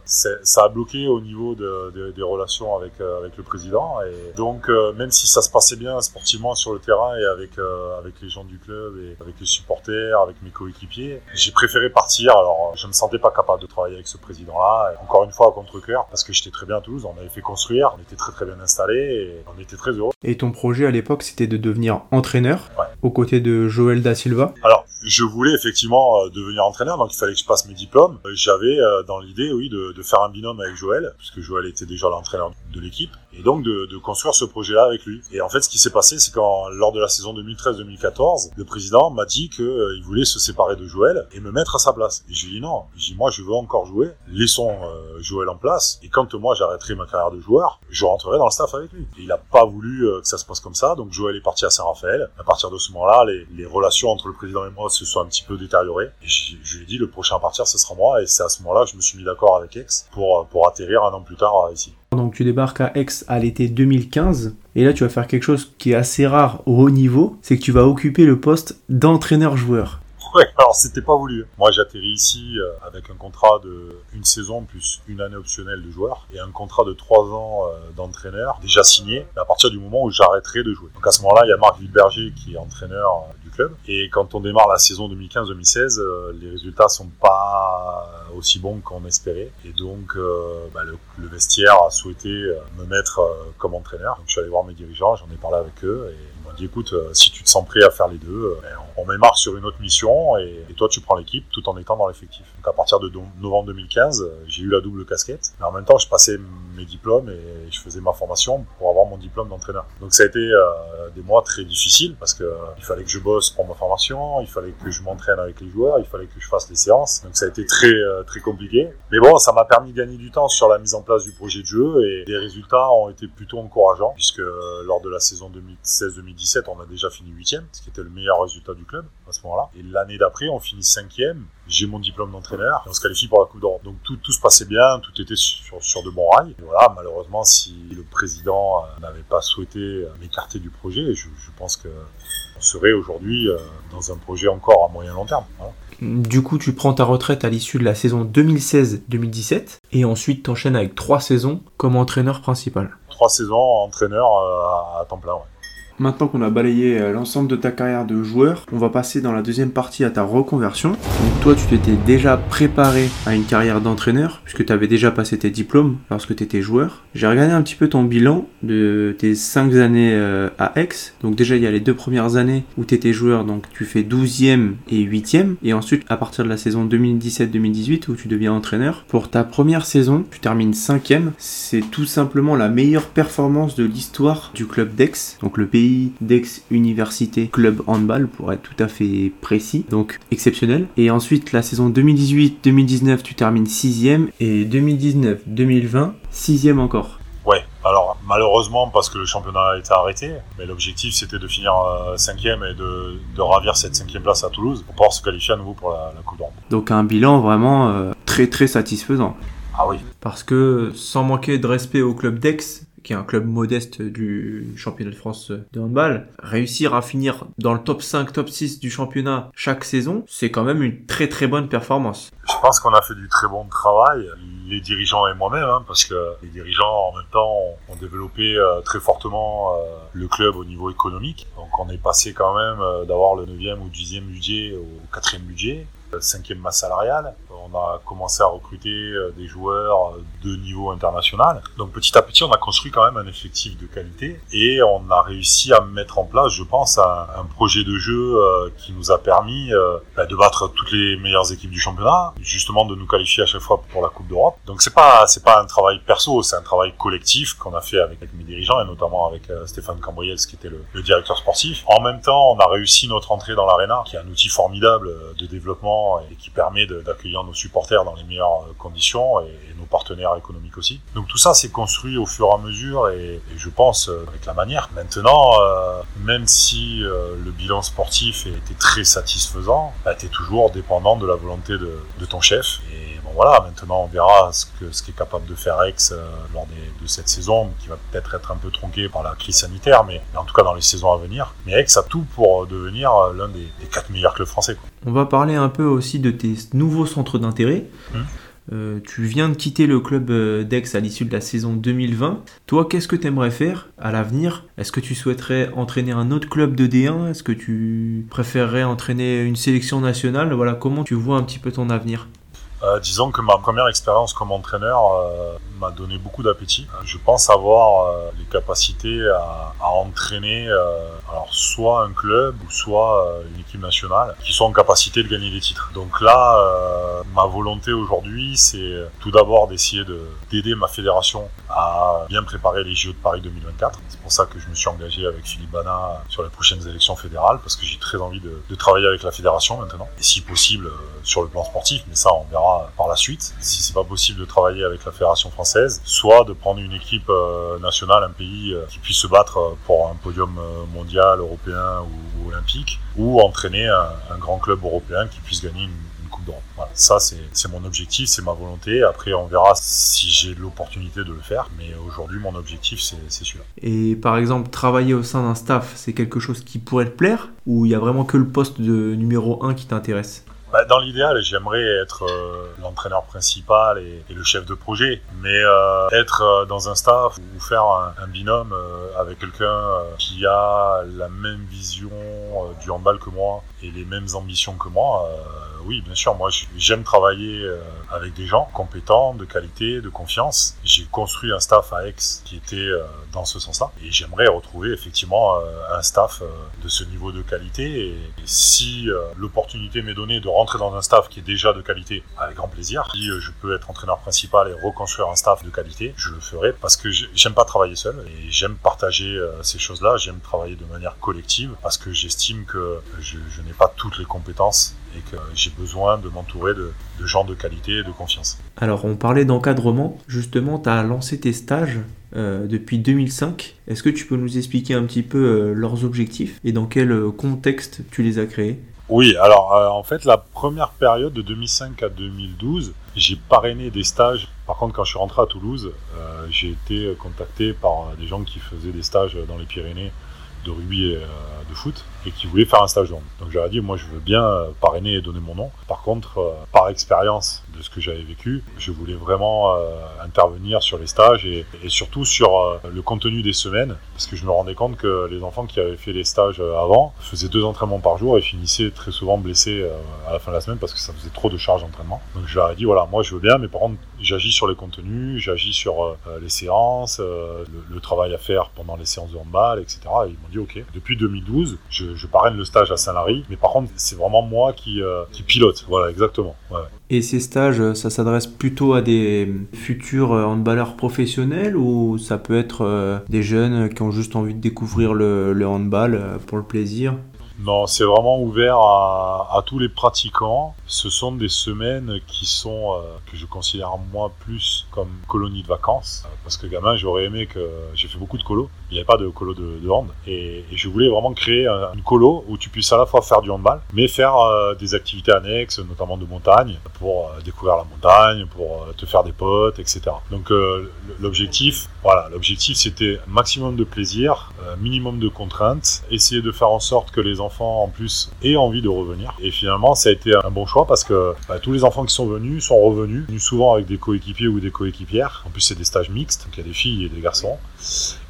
ça a bloqué au niveau de, des relations avec, avec le président, et donc même si ça se passait bien sportivement sur le terrain et avec euh, avec les gens du club et avec les supporters, avec mes coéquipiers. J'ai préféré partir. Alors, je me sentais pas capable de travailler avec ce président-là. Encore une fois, à contre-cœur, parce que j'étais très bien à Toulouse. On avait fait construire, on était très très bien installé et on était très heureux. Et ton projet à l'époque, c'était de devenir entraîneur Ouais. aux côtés de Joël Da Silva? Alors, je voulais effectivement euh, devenir entraîneur, donc il fallait que je passe mes diplômes. Euh, J'avais euh, dans l'idée, oui, de, de faire un binôme avec Joël, puisque Joël était déjà l'entraîneur de l'équipe, et donc de, de construire ce projet-là avec lui. Et en fait, ce qui s'est passé, c'est quand lors de la saison 2013-2014, le président m'a dit qu'il voulait se séparer de Joël et me mettre à sa place. Et j'ai dit non. J'ai moi, je veux encore jouer. Laissons Joël en place. Et quand moi j'arrêterai ma carrière de joueur, je rentrerai dans le staff avec lui. Et il a pas voulu que ça se passe comme ça. Donc Joël est parti à Saint-Raphaël. À partir de ce moment-là, les, les relations entre le président et moi se sont un petit peu détériorées. Et je lui ai dit le prochain à partir, ce sera moi. Et c'est à ce moment-là que je me suis mis d'accord avec Aix pour euh, pour atterrir un an plus tard euh, ici. Donc tu débarques à Aix à l'été 2015 et là tu vas faire quelque chose qui est assez rare au haut niveau, c'est que tu vas occuper le poste d'entraîneur-joueur. Ouais, alors c'était pas voulu. Moi j'atterris ici euh, avec un contrat de une saison plus une année optionnelle de joueur et un contrat de trois ans euh, d'entraîneur déjà signé à partir du moment où j'arrêterai de jouer. Donc à ce moment-là, il y a Marc Villeberger qui est entraîneur euh, du club et quand on démarre la saison 2015-2016, euh, les résultats sont pas aussi bons qu'on espérait et donc euh, bah, le, le vestiaire a souhaité me mettre comme entraîneur. Donc je suis allé voir mes dirigeants, j'en ai parlé avec eux et ils m'ont dit écoute, si tu te sens prêt à faire les deux, ben, on, on démarre sur une autre mission et, toi tu prends l'équipe tout en étant dans l'effectif. Donc à partir de novembre 2015, euh, j'ai eu la double casquette, mais en même temps je passais mes diplômes et je faisais ma formation pour avoir mon diplôme d'entraîneur. Donc ça a été euh, des mois très difficiles parce que euh, il fallait que je bosse pour ma formation, il fallait que je m'entraîne avec les joueurs, il fallait que je fasse les séances. Donc ça a été très euh, très compliqué. Mais bon, ça m'a permis de gagner du temps sur la mise en place du projet de jeu et les résultats ont été plutôt encourageants puisque lors de la saison 2016-2017, on a déjà fini huitième, ce qui était le meilleur résultat du club à ce moment-là. Et l'année d'après, on finit cinquième. J'ai mon diplôme d'entraîneur et on se qualifie pour la Coupe d'Europe. Donc tout, tout se passait bien, tout était sur, sur de bons rails. Et voilà, malheureusement, si le président euh, n'avait pas souhaité euh, m'écarter du projet, je, je pense que on serait aujourd'hui euh, dans un projet encore à moyen long terme. Voilà. Du coup tu prends ta retraite à l'issue de la saison 2016-2017 et ensuite t'enchaînes avec trois saisons comme entraîneur principal. Trois saisons entraîneur à, à temps plein. Ouais. Maintenant qu'on a balayé euh, l'ensemble de ta carrière de joueur, on va passer dans la deuxième partie à ta reconversion. Donc toi, tu t'étais déjà préparé à une carrière d'entraîneur, puisque tu avais déjà passé tes diplômes lorsque tu étais joueur. J'ai regardé un petit peu ton bilan de tes 5 années euh, à Aix. Donc déjà, il y a les deux premières années où tu étais joueur, donc tu fais 12e et 8e. Et ensuite, à partir de la saison 2017-2018, où tu deviens entraîneur, pour ta première saison, tu termines 5e. C'est tout simplement la meilleure performance de l'histoire du club d'Aix, donc le pays d'Aix Université Club Handball pour être tout à fait précis, donc exceptionnel. Et ensuite la saison 2018-2019 tu termines 6ème et 2019-2020 6ème encore. Ouais, alors malheureusement parce que le championnat a été arrêté, mais l'objectif c'était de finir euh, cinquième et de, de ravir cette cinquième place à Toulouse pour pouvoir se qualifier à nouveau pour la, la Coupe d'Europe. Donc un bilan vraiment euh, très très satisfaisant. Ah oui, Parce que sans manquer de respect au club d'Aix, qui est un club modeste du championnat de France de handball, réussir à finir dans le top 5, top 6 du championnat chaque saison, c'est quand même une très très bonne performance. je pense qu'on a fait du très bon travail, les dirigeants et moi-même, hein, parce que les dirigeants en même temps ont, développé euh, très fortement euh, le club au niveau économique. Donc on est passé quand même euh, d'avoir le 9e ou 10e budget au 4e budget. 5e masse salariale. On a commencé à recruter euh, des joueurs euh, de niveau international. Donc petit à petit, on a construit quand même un effectif de qualité et on a réussi à mettre en place, je pense, un, projet de jeu euh, qui nous a permis bah, de battre toutes les meilleures équipes du championnat, justement de nous qualifier à chaque fois pour la Coupe d'Europe. Donc c'est pas c'est pas un travail perso, c'est un travail collectif qu'on a fait avec, mes dirigeants et notamment avec Stéphane Cambriels qui était le, le directeur sportif. En même temps, on a réussi notre entrée dans l'arena, qui est un outil formidable de développement et qui permet d'accueillir nos supporters dans les meilleures euh, conditions et, nos partenaires économiques aussi. Donc tout ça s'est construit au fur et à mesure et, je pense euh, avec la manière. Maintenant, euh, même si le bilan sportif était très satisfaisant, bah, tu es toujours dépendant de la volonté de, ton chef. Voilà, maintenant on verra ce que ce qu'est capable de faire Aix euh, lors des- de cette saison, qui va peut-être être un peu tronquée par la crise sanitaire, mais, mais en tout cas dans les saisons à venir. Mais Aix a tout pour devenir euh, l'un des, des quatre meilleurs clubs français. quoi. On va parler un peu aussi de tes nouveaux centres d'intérêt. Euh, tu viens de quitter le club euh, d'Aix à l'issue de la saison 2020. Toi, qu'est-ce que tu aimerais faire à l'avenir? Est-ce que tu souhaiterais entraîner un autre club de D1 Est-ce que tu préférerais entraîner une sélection nationale? Voilà, comment tu vois un petit peu ton avenir? Euh, disons que ma première expérience comme entraîneur euh, m'a donné beaucoup d'appétit. Je pense avoir euh, les capacités à, à entraîner alors soit un club ou soit une équipe nationale qui sont en capacité de gagner des titres. Donc là, ma volonté aujourd'hui, c'est tout d'abord d'essayer d'aider ma fédération à bien préparer les JO de Paris 2024. C'est pour ça que je me suis engagé avec Philippe Bana sur les prochaines élections fédérales parce que j'ai très envie de, de, travailler avec la fédération maintenant et si possible sur le plan sportif, mais ça on verra par la suite, si c'est pas possible de travailler avec la fédération française, soit de prendre une équipe euh, nationale, un pays euh, qui puisse se battre euh, pour un podium mondial, européen ou, olympique, ou entraîner un, grand club européen qui puisse gagner une, Coupe d'Europe. Voilà. Ça, c'est mon objectif, c'est ma volonté. Après, on verra si j'ai l'opportunité de le faire. Mais aujourd'hui, mon objectif, c'est celui-là. Et par exemple, travailler au sein d'un staff, c'est quelque chose qui pourrait te plaire Ou il y a vraiment que le poste de numéro 1 qui t'intéresse? Bah, dans l'idéal, j'aimerais être euh, l'entraîneur principal et, le chef de projet, mais euh, être euh, dans un staff ou faire un, binôme avec quelqu'un qui a la même vision du handball que moi et les mêmes ambitions que moi, oui, bien sûr, moi j'aime travailler avec des gens compétents, de qualité, de confiance. J'ai construit un staff à Aix qui était dans ce sens-là et j'aimerais retrouver effectivement un staff de ce niveau de qualité et, si l'opportunité m'est donnée de rentrer dans un staff qui est déjà de qualité, avec grand plaisir. Si euh, je peux être entraîneur principal et reconstruire un staff de qualité, je le ferai parce que j'aime pas travailler seul et j'aime partager euh, ces choses-là. J'aime travailler de manière collective parce que j'estime que je, n'ai pas toutes les compétences et que j'ai besoin de m'entourer de, gens de qualité et de confiance. Alors on parlait d'encadrement, justement tu as lancé tes stages euh, depuis 2005. Est-ce que tu peux nous expliquer un petit peu leurs objectifs et dans quel contexte tu les as créés? Oui, alors euh, en fait la première période de 2005 à 2012, j'ai parrainé des stages. Par contre, quand je suis rentré à Toulouse, euh, j'ai été contacté par des gens qui faisaient des stages dans les Pyrénées de rugby et euh, de foot et qui voulaient faire un stage Donc j'aurais dit, moi je veux bien parrainer et donner mon nom. Par contre, par expérience ce que j'avais vécu, je voulais vraiment intervenir sur les stages et, surtout sur le contenu des semaines parce que je me rendais compte que les enfants qui avaient fait les stages avant faisaient deux entraînements par jour et finissaient très souvent blessés à la fin de la semaine parce que ça faisait trop de charges d'entraînement. Donc je leur ai dit, voilà, moi je veux bien, mais par contre, j'agis sur les contenus, j'agis sur euh, les séances, euh, le, travail à faire pendant les séances de handball, etc. Et ils m'ont dit, ok. Depuis 2012, je, parraine le stage à Saint-Lary, mais par contre, c'est vraiment moi euh, qui pilote. Voilà, exactement. Et ces stages, ça s'adresse plutôt à des futurs handballeurs professionnels ou ça peut être des jeunes qui ont juste envie de découvrir le, handball pour le plaisir? Non, c'est vraiment ouvert à, tous les pratiquants. Ce sont des semaines qui sont, euh, que je considère moi plus comme colonies de vacances. Euh, parce que gamin, j'aurais aimé que, j'ai fait beaucoup de colos. Il n'y avait pas de colo de, de. Et, je voulais vraiment créer une colo où tu puisses à la fois faire du handball, mais faire euh, des activités annexes, notamment de montagne, pour découvrir la montagne, pour te faire des potes, etc. Donc l'objectif, voilà, l'objectif c'était maximum de plaisir, minimum de contraintes, essayer de faire en sorte que les enfants en plus aient envie de revenir. Et finalement, ça a été un bon choix parce que bah, tous les enfants qui sont venus sont revenus, venus souvent avec des coéquipiers ou des coéquipières. En plus, c'est des stages mixtes, donc il y a des filles et des garçons.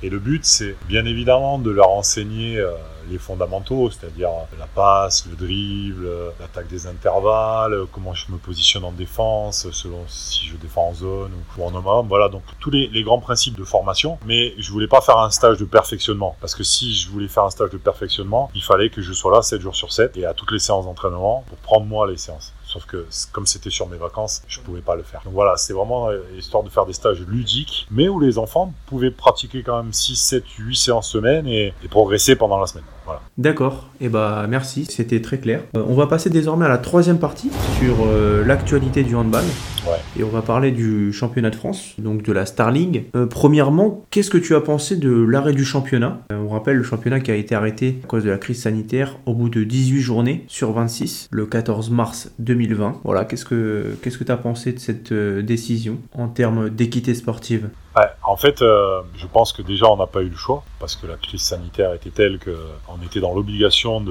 Et le but, c'est bien évidemment de leur enseigner euh, les fondamentaux, c'est-à-dire la passe, le dribble, l'attaque des intervalles, comment je me positionne en défense, selon si je défends en zone ou en homme Voilà, donc tous les, grands principes de formation. Mais je voulais pas faire un stage de perfectionnement, parce que si je voulais faire un stage de perfectionnement, il fallait que je sois là 7 jours sur 7 et à toutes les séances d'entraînement pour prendre moi les séances. Sauf que comme c'était sur mes vacances, je pouvais pas le faire. Donc voilà, c'est vraiment euh, histoire de faire des stages ludiques, mais où les enfants pouvaient pratiquer quand même 6, 7, 8 séances semaine et, progresser pendant la semaine. Voilà. D'accord, et eh bah merci, c'était très clair. Euh, on va passer désormais à la troisième partie sur euh, l'actualité du handball. Et on va parler du championnat de France, donc de la Star League. premièrement, qu'est-ce que tu as pensé de l'arrêt du championnat? On rappelle le championnat qui a été arrêté à cause de la crise sanitaire au bout de 18 journées sur 26, le 14 mars 2020. Voilà, qu'est-ce que qu'est-ce que tu as pensé de cette euh, décision en termes d'équité sportive? En fait, euh, je pense que déjà on n'a pas eu le choix parce que la crise sanitaire était telle qu'on était dans l'obligation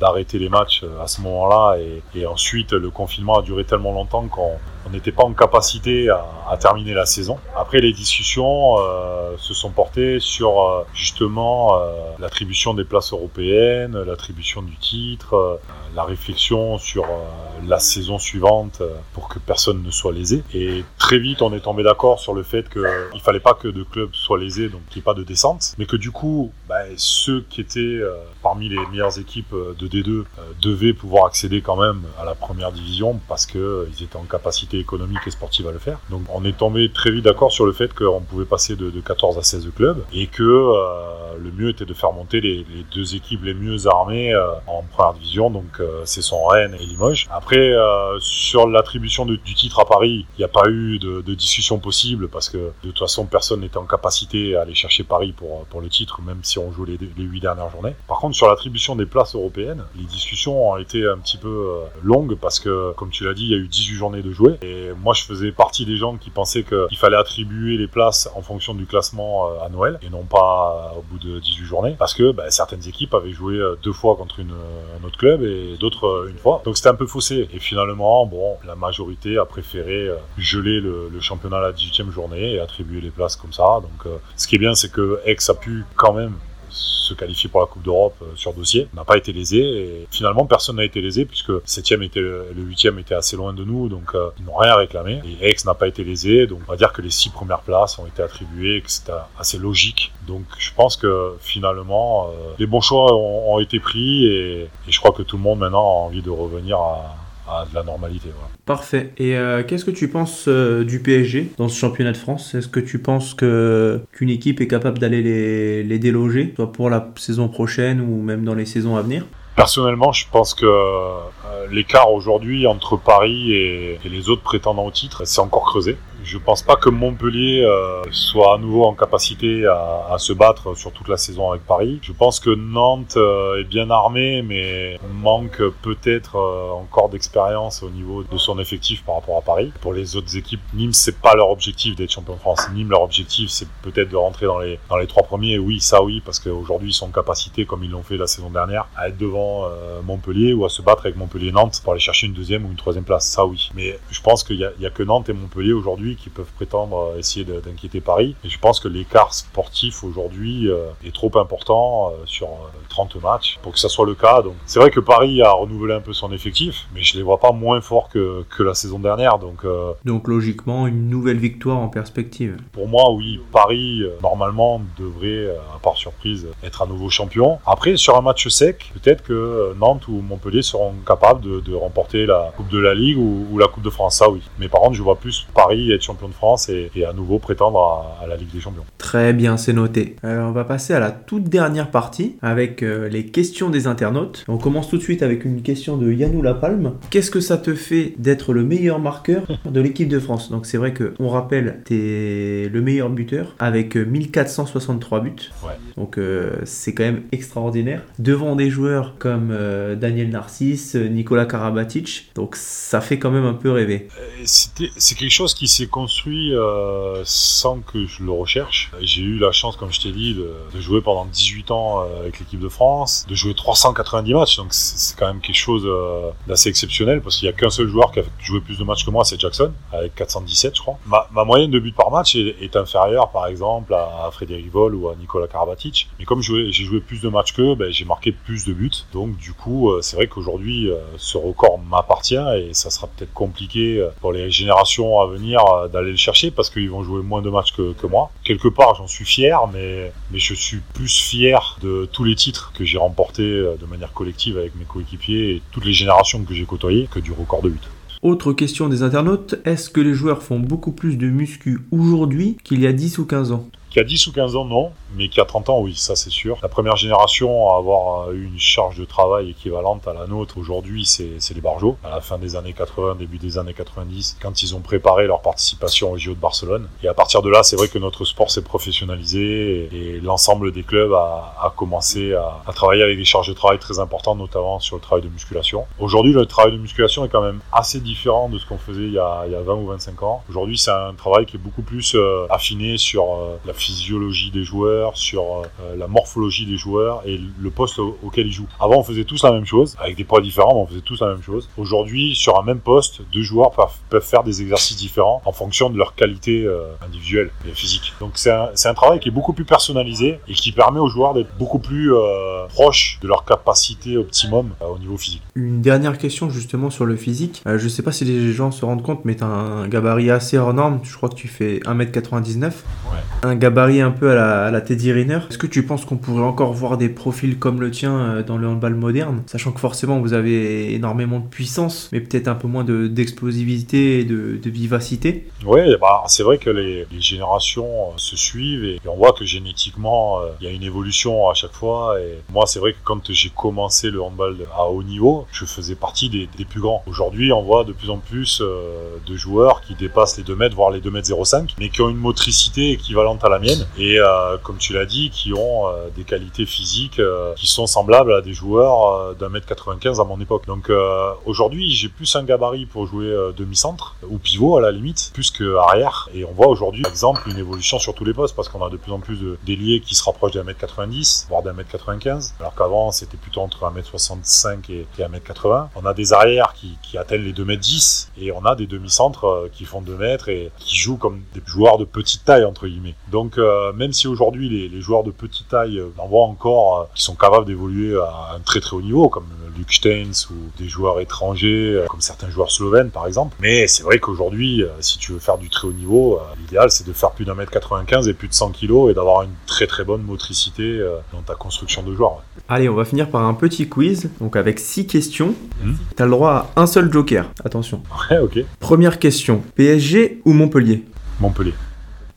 d'arrêter les matchs euh, à ce moment-là et, et, ensuite le confinement a duré tellement longtemps qu'on on n'était pas en capacité à, terminer la saison. Après, les discussions euh, se sont portées sur euh, justement euh, l'attribution des places européennes, l'attribution du titre, la réflexion sur la saison suivante pour que personne ne soit lésé. Et très vite, on est tombé d'accord sur le fait qu'il fallait pas que de clubs soient lésés, donc qu'il n'y ait pas de descente, mais que du coup, bah, ceux qui étaient parmi les meilleures équipes de D2 devaient pouvoir accéder quand même à la première division parce qu'ils étaient en capacité économique et sportive à le faire. Donc on est tombé très vite d'accord sur le fait qu'on pouvait passer de, 14 à 16 clubs et que euh, le mieux était de faire monter les, deux équipes les mieux armées euh, en première division, donc euh, c'est son Rennes et Limoges. Après, sur l'attribution du titre à Paris, il n'y a pas eu de, discussion possible parce que de toute façon personne n'était en capacité à aller chercher Paris pour, pour le titre, même si on joue les, les 8 dernières journées. Par contre, sur l'attribution des places européennes, les discussions ont été un petit peu longues parce que, comme tu l'as dit, il y a eu 18 journées de jouer et moi je faisais partie des gens qui pensaient qu'il fallait attribuer les places en fonction du classement à Noël et non pas au bout de 18 journées parce que bah, certaines équipes avaient joué euh, deux fois contre une, un autre club et d'autres euh, une fois. Donc c'était un peu faussé. Et finalement, bon, la majorité a préféré euh, geler le, championnat à la 18e journée et attribuer places comme ça. Donc ce qui est bien, c'est que Aix a pu quand même se qualifier pour la Coupe d'Europe euh, sur dossier. n'a pas été lésé et finalement personne n'a été lésé puisque 7 était le 8 était assez loin de nous donc euh, ils n'ont rien réclamé et Aix n'a pas été lésé donc on va dire que les six premières places ont été attribuées que c'était assez logique donc je pense que finalement euh, les bons choix ont, été pris et, et, je crois que tout le monde maintenant a envie de revenir à, de la normalité. Parfait. Et euh, qu'est-ce que tu penses euh, du PSG dans ce championnat de France? Est-ce que tu penses que qu'une équipe est capable d'aller les, les déloger, soit pour la saison prochaine ou même dans les saisons à venir? Personnellement, je pense que euh, l'écart aujourd'hui entre Paris et, et, les autres prétendants au titre, c'est encore creusé. Je pense pas que Montpellier euh, soit à nouveau en capacité à, se battre sur toute la saison avec Paris. Je pense que Nantes euh, est bien armée, mais manque peut-être euh, encore d'expérience au niveau de son effectif par rapport à Paris. Pour les autres équipes, Nîmes c'est pas leur objectif d'être champion de France. Nîmes leur objectif c'est peut-être de rentrer dans les dans les trois premiers. Oui, ça oui, parce qu'aujourd'hui ils sont en capacité, comme ils l'ont fait la saison dernière, à être devant Montpellier ou à se battre avec Montpellier-Nantes pour aller chercher une deuxième ou une troisième place. Ça oui. Mais je pense qu'il y, y a que Nantes et Montpellier aujourd'hui qui peuvent prétendre essayer d'inquiéter Paris. Et je pense que l'écart sportif aujourd'hui euh, est trop important euh, sur 30 euh, matchs pour que ça soit le cas. Donc c'est vrai que Paris a renouvelé un peu son effectif, mais je les vois pas moins forts que, que la saison dernière. Donc, donc logiquement une nouvelle victoire en perspective. Pour moi, oui, Paris normalement devrait, à part surprise, être à nouveau champion. Après, sur un match sec, peut-être que Nantes ou Montpellier seront capables de, de remporter la Coupe de la Ligue ou, ou, la Coupe de France. Ça oui. Mais par contre, je vois plus Paris être champion de France et, à nouveau prétendre à, la Ligue des Champions. Très bien, c'est noté. On va passer à la toute dernière partie avec euh, les questions des internautes. On commence tout de suite avec une question de Yannou Lapalme. Qu'est-ce que ça te fait d'être le meilleur marqueur de l'équipe de France? Donc c'est vrai que on rappelle, es le meilleur buteur avec 1463 buts. Donc euh, c'est quand même extraordinaire. Devant des joueurs comme euh, Daniel Narcisse, Nicolas Karabatic. Donc ça fait quand même un peu rêver. C'est quelque chose qui s'est construit euh, sans que je le recherche. J'ai eu la chance, comme je t'ai dit, de, jouer pendant 18 ans euh, avec l'équipe de France, de jouer 390 matchs, donc c'est quand même quelque chose euh, d'assez exceptionnel parce qu'il n'y a qu'un seul joueur qui a joué plus de matchs que moi, c'est Jackson, avec 417 je crois. Ma, moyenne de buts par match est, inférieure par exemple à, Frédéric Vol ou à Nicolas Karabatic, mais comme j'ai joué plus de matchs qu'eux, ben, j'ai marqué plus de buts, donc du coup c'est vrai qu'aujourd'hui ce record m'appartient et ça sera peut-être compliqué pour les générations à venir d'aller le chercher parce qu'ils vont jouer moins de matchs que, moi. Quelque part, j'en suis fier, mais, mais je suis plus fier de tous les titres que j'ai remportés euh, de manière collective avec mes coéquipiers et toutes les générations que j'ai côtoyées que du record de but. Autre question des internautes, est-ce que les joueurs font beaucoup plus de muscu aujourd'hui qu'il y a 10 ou 15 ans? Qui a 10 ou 15 ans, non mais qui a 30 ans, oui, ça c'est sûr. La première génération à avoir eu une charge de travail équivalente à la nôtre aujourd'hui, c'est les Barjots. À la fin des années 80, début des années 90, quand ils ont préparé leur participation au JO de Barcelone. Et à partir de là, c'est vrai que notre sport s'est professionnalisé et, l'ensemble des clubs a, a commencé à, à, travailler avec des charges de travail très importantes, notamment sur le travail de musculation. Aujourd'hui, le travail de musculation est quand même assez différent de ce qu'on faisait il y, a, il y, a, 20 ou 25 ans. Aujourd'hui, c'est un travail qui est beaucoup plus euh, affiné sur euh, la physiologie des joueurs, sur euh, la morphologie des joueurs et le poste auquel ils jouent. Avant, on faisait tous la même chose, avec des poids différents, mais on faisait tous la même chose. Aujourd'hui, sur un même poste, deux joueurs peuvent, faire des exercices différents en fonction de leur qualité euh, individuelle et physique. Donc c'est un, un, travail qui est beaucoup plus personnalisé et qui permet aux joueurs d'être beaucoup plus euh, proches de leur capacité optimum au niveau physique. Une dernière question justement sur le physique. je sais pas si les gens se rendent compte, mais tu as un gabarit assez hors norme. Je crois que tu fais 1m99. Ouais. Un gabarit un peu à la, à la Teddy Riner. Est-ce que tu penses qu'on pourrait encore voir des profils comme le tien euh, dans le handball moderne? Sachant que forcément vous avez énormément de puissance, mais peut-être un peu moins d'explosivité et de, vivacité. Oui, bah, c'est vrai que les, générations euh, se suivent et, on voit que génétiquement euh, il y a une évolution à chaque fois. Et moi, c'est vrai que quand j'ai commencé le handball à haut niveau, je faisais partie des, plus grands. Aujourd'hui, on voit de plus en plus de joueurs qui dépassent les 2 mètres, voire les 2 mètres 05, mais qui ont une motricité équivalente à la mienne. Et comme tu l'as dit, qui ont euh, des qualités physiques euh, qui sont semblables à des joueurs euh, d'un mètre 95 à mon époque. Donc aujourd'hui, j'ai plus un gabarit pour jouer demi-centre ou pivot à la limite, plus que arrière. Et on voit aujourd'hui, par exemple, une évolution sur tous les postes parce qu'on a de plus en plus d'ailiers qui se rapprochent d'un mètre 90, voire d'un mètre 95, alors qu'avant c'était plutôt entre un mètre 65 et, un mètre 80. On a des arrières qui, qui atteignent les 2 mètres 10 et on a des demi-centres qui font 2 mètres et qui jouent comme des joueurs de petite taille entre guillemets. Donc même si aujourd'hui les, les joueurs de petite taille, euh, on voit encore euh, qui sont capables d'évoluer à un très très haut niveau, comme Luc Steins ou des joueurs étrangers, euh, comme certains joueurs slovènes par exemple. Mais c'est vrai qu'aujourd'hui, si tu veux faire du très haut niveau, l'idéal c'est de faire plus d'un mètre 95 et plus de 100 kilos et d'avoir une très très bonne motricité dans ta construction de joueur. Allez, on va finir par un petit quiz, donc avec 6 questions. Hmm. Tu as le droit à un seul joker, attention. Ouais, ok. Première question, PSG ou Montpellier? Montpellier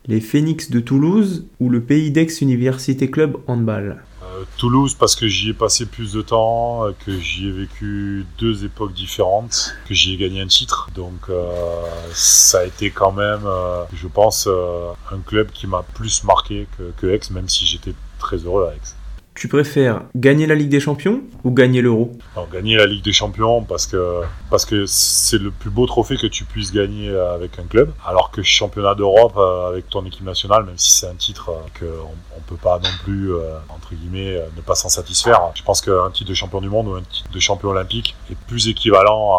les Phoenix de Toulouse ou le Pays d'Aix Université Club Handball? Euh, Toulouse parce que j'y ai passé plus de temps, euh, que j'y ai vécu deux époques différentes, que j'y ai gagné un titre. Donc euh, ça a été quand même, je pense, un club qui m'a plus marqué que, que Aix, même si j'étais très heureux à Aix. Tu préfères gagner la Ligue des Champions ou gagner l'Euro? Gagner la Ligue des Champions parce que parce que c'est le plus beau trophée que tu puisses gagner avec un club, alors que championnat d'Europe euh, avec ton équipe nationale, même si c'est un titre euh, qu'on on peut pas non plus euh, entre guillemets ne pas s'en satisfaire. Je pense qu'un titre de champion du monde ou un titre de champion olympique est plus équivalent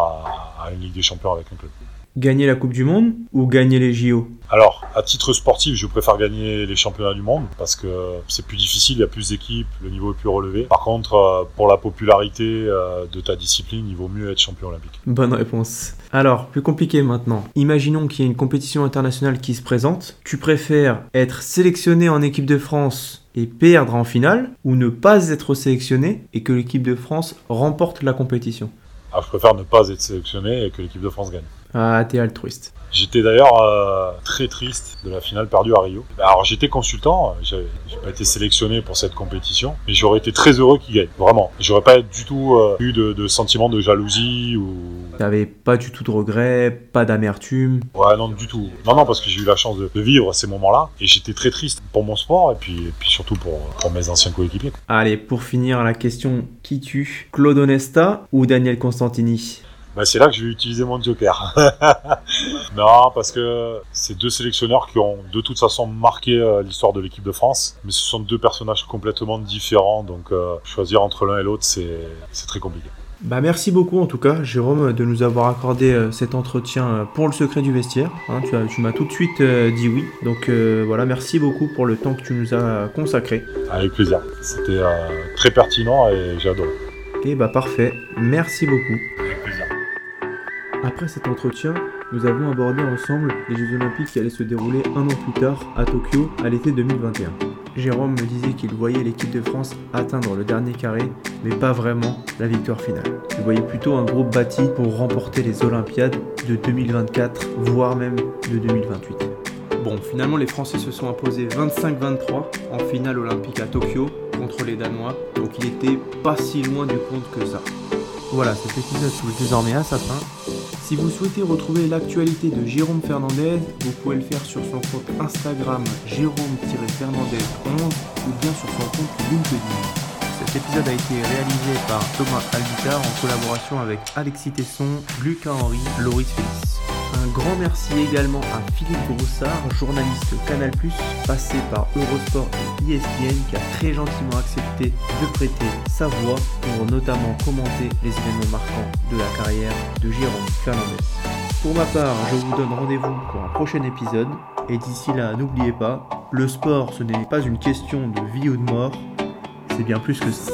à une Ligue des Champions avec un club. Gagner la Coupe du Monde ou gagner les JO Alors, à titre sportif, je préfère gagner les championnats du monde parce que c'est plus difficile, il y a plus d'équipes, le niveau est plus relevé. Par contre, euh, pour la popularité euh, de ta discipline, il vaut mieux être champion olympique. Bonne réponse. Alors, plus compliqué maintenant. Imaginons qu'il y ait une compétition internationale qui se présente. Tu préfères être sélectionné en équipe de France et perdre en finale ou ne pas être sélectionné et que l'équipe de France remporte la compétition? Ah, Je préfère ne pas être sélectionné et que l'équipe de France gagne. Ah, t'es altruiste. J'étais d'ailleurs euh, très triste de la finale perdue à Rio. Alors j'étais consultant, j'ai pas été sélectionné pour cette compétition, mais j'aurais été très heureux qu'il gagne, vraiment. J'aurais pas du tout euh, eu de, de, sentiment de jalousie ou. T'avais pas du tout de regrets, pas d'amertume. Ouais, non, du tout. Non, non, parce que j'ai eu la chance de, vivre ces moments-là et j'étais très triste pour mon sport et puis, et puis surtout pour, pour mes anciens coéquipiers. Allez, pour finir la question qui tue Claude Onesta ou Daniel Constantini? Bah, c'est là que je vais utiliser mon joker. non, parce que c'est deux sélectionneurs qui ont de toute façon marqué euh, l'histoire de l'équipe de France, mais ce sont deux personnages complètement différents, donc euh, choisir entre l'un et l'autre, c'est très compliqué. Bah merci beaucoup en tout cas Jérôme de nous avoir accordé euh, cet entretien pour le secret du vestiaire. Hein, tu, tu m'as tout de suite dit oui. Donc voilà, merci beaucoup pour le temps que tu nous as consacré. Avec plaisir. C'était très pertinent et j'ai adoré. Et bah parfait. Merci beaucoup. Après cet entretien, nous avons abordé ensemble les Jeux Olympiques qui allaient se dérouler un an plus tard à Tokyo à l'été 2021. Jérôme me disait qu'il voyait l'équipe de France atteindre le dernier carré, mais pas vraiment la victoire finale. Il voyait plutôt un groupe bâti pour remporter les Olympiades de 2024, voire même de 2028. Bon, finalement, les Français se sont imposés 25-23 en finale olympique à Tokyo contre les Danois, donc il était pas si loin du compte que ça. Voilà, cet épisode touche désormais à sa fin. Si vous souhaitez retrouver l'actualité de Jérôme Fernandez, vous pouvez le faire sur son compte Instagram Jérôme-Fernandez11 ou bien sur son compte LinkedIn. Cet épisode a été réalisé par Thomas Albita en collaboration avec Alexis Tesson, Lucas Henry, Loris Félix. Un grand merci également à Philippe Broussard, journaliste Canal+, passé par Eurosport et ESPN, qui a très gentiment accepté de prêter sa voix pour notamment commenter les événements marquants de la carrière de Jérôme Fernandez. Pour ma part, je vous donne rendez-vous pour un prochain épisode, et d'ici là, n'oubliez pas, le sport ce n'est pas une question de vie ou de mort, c'est bien plus que ça.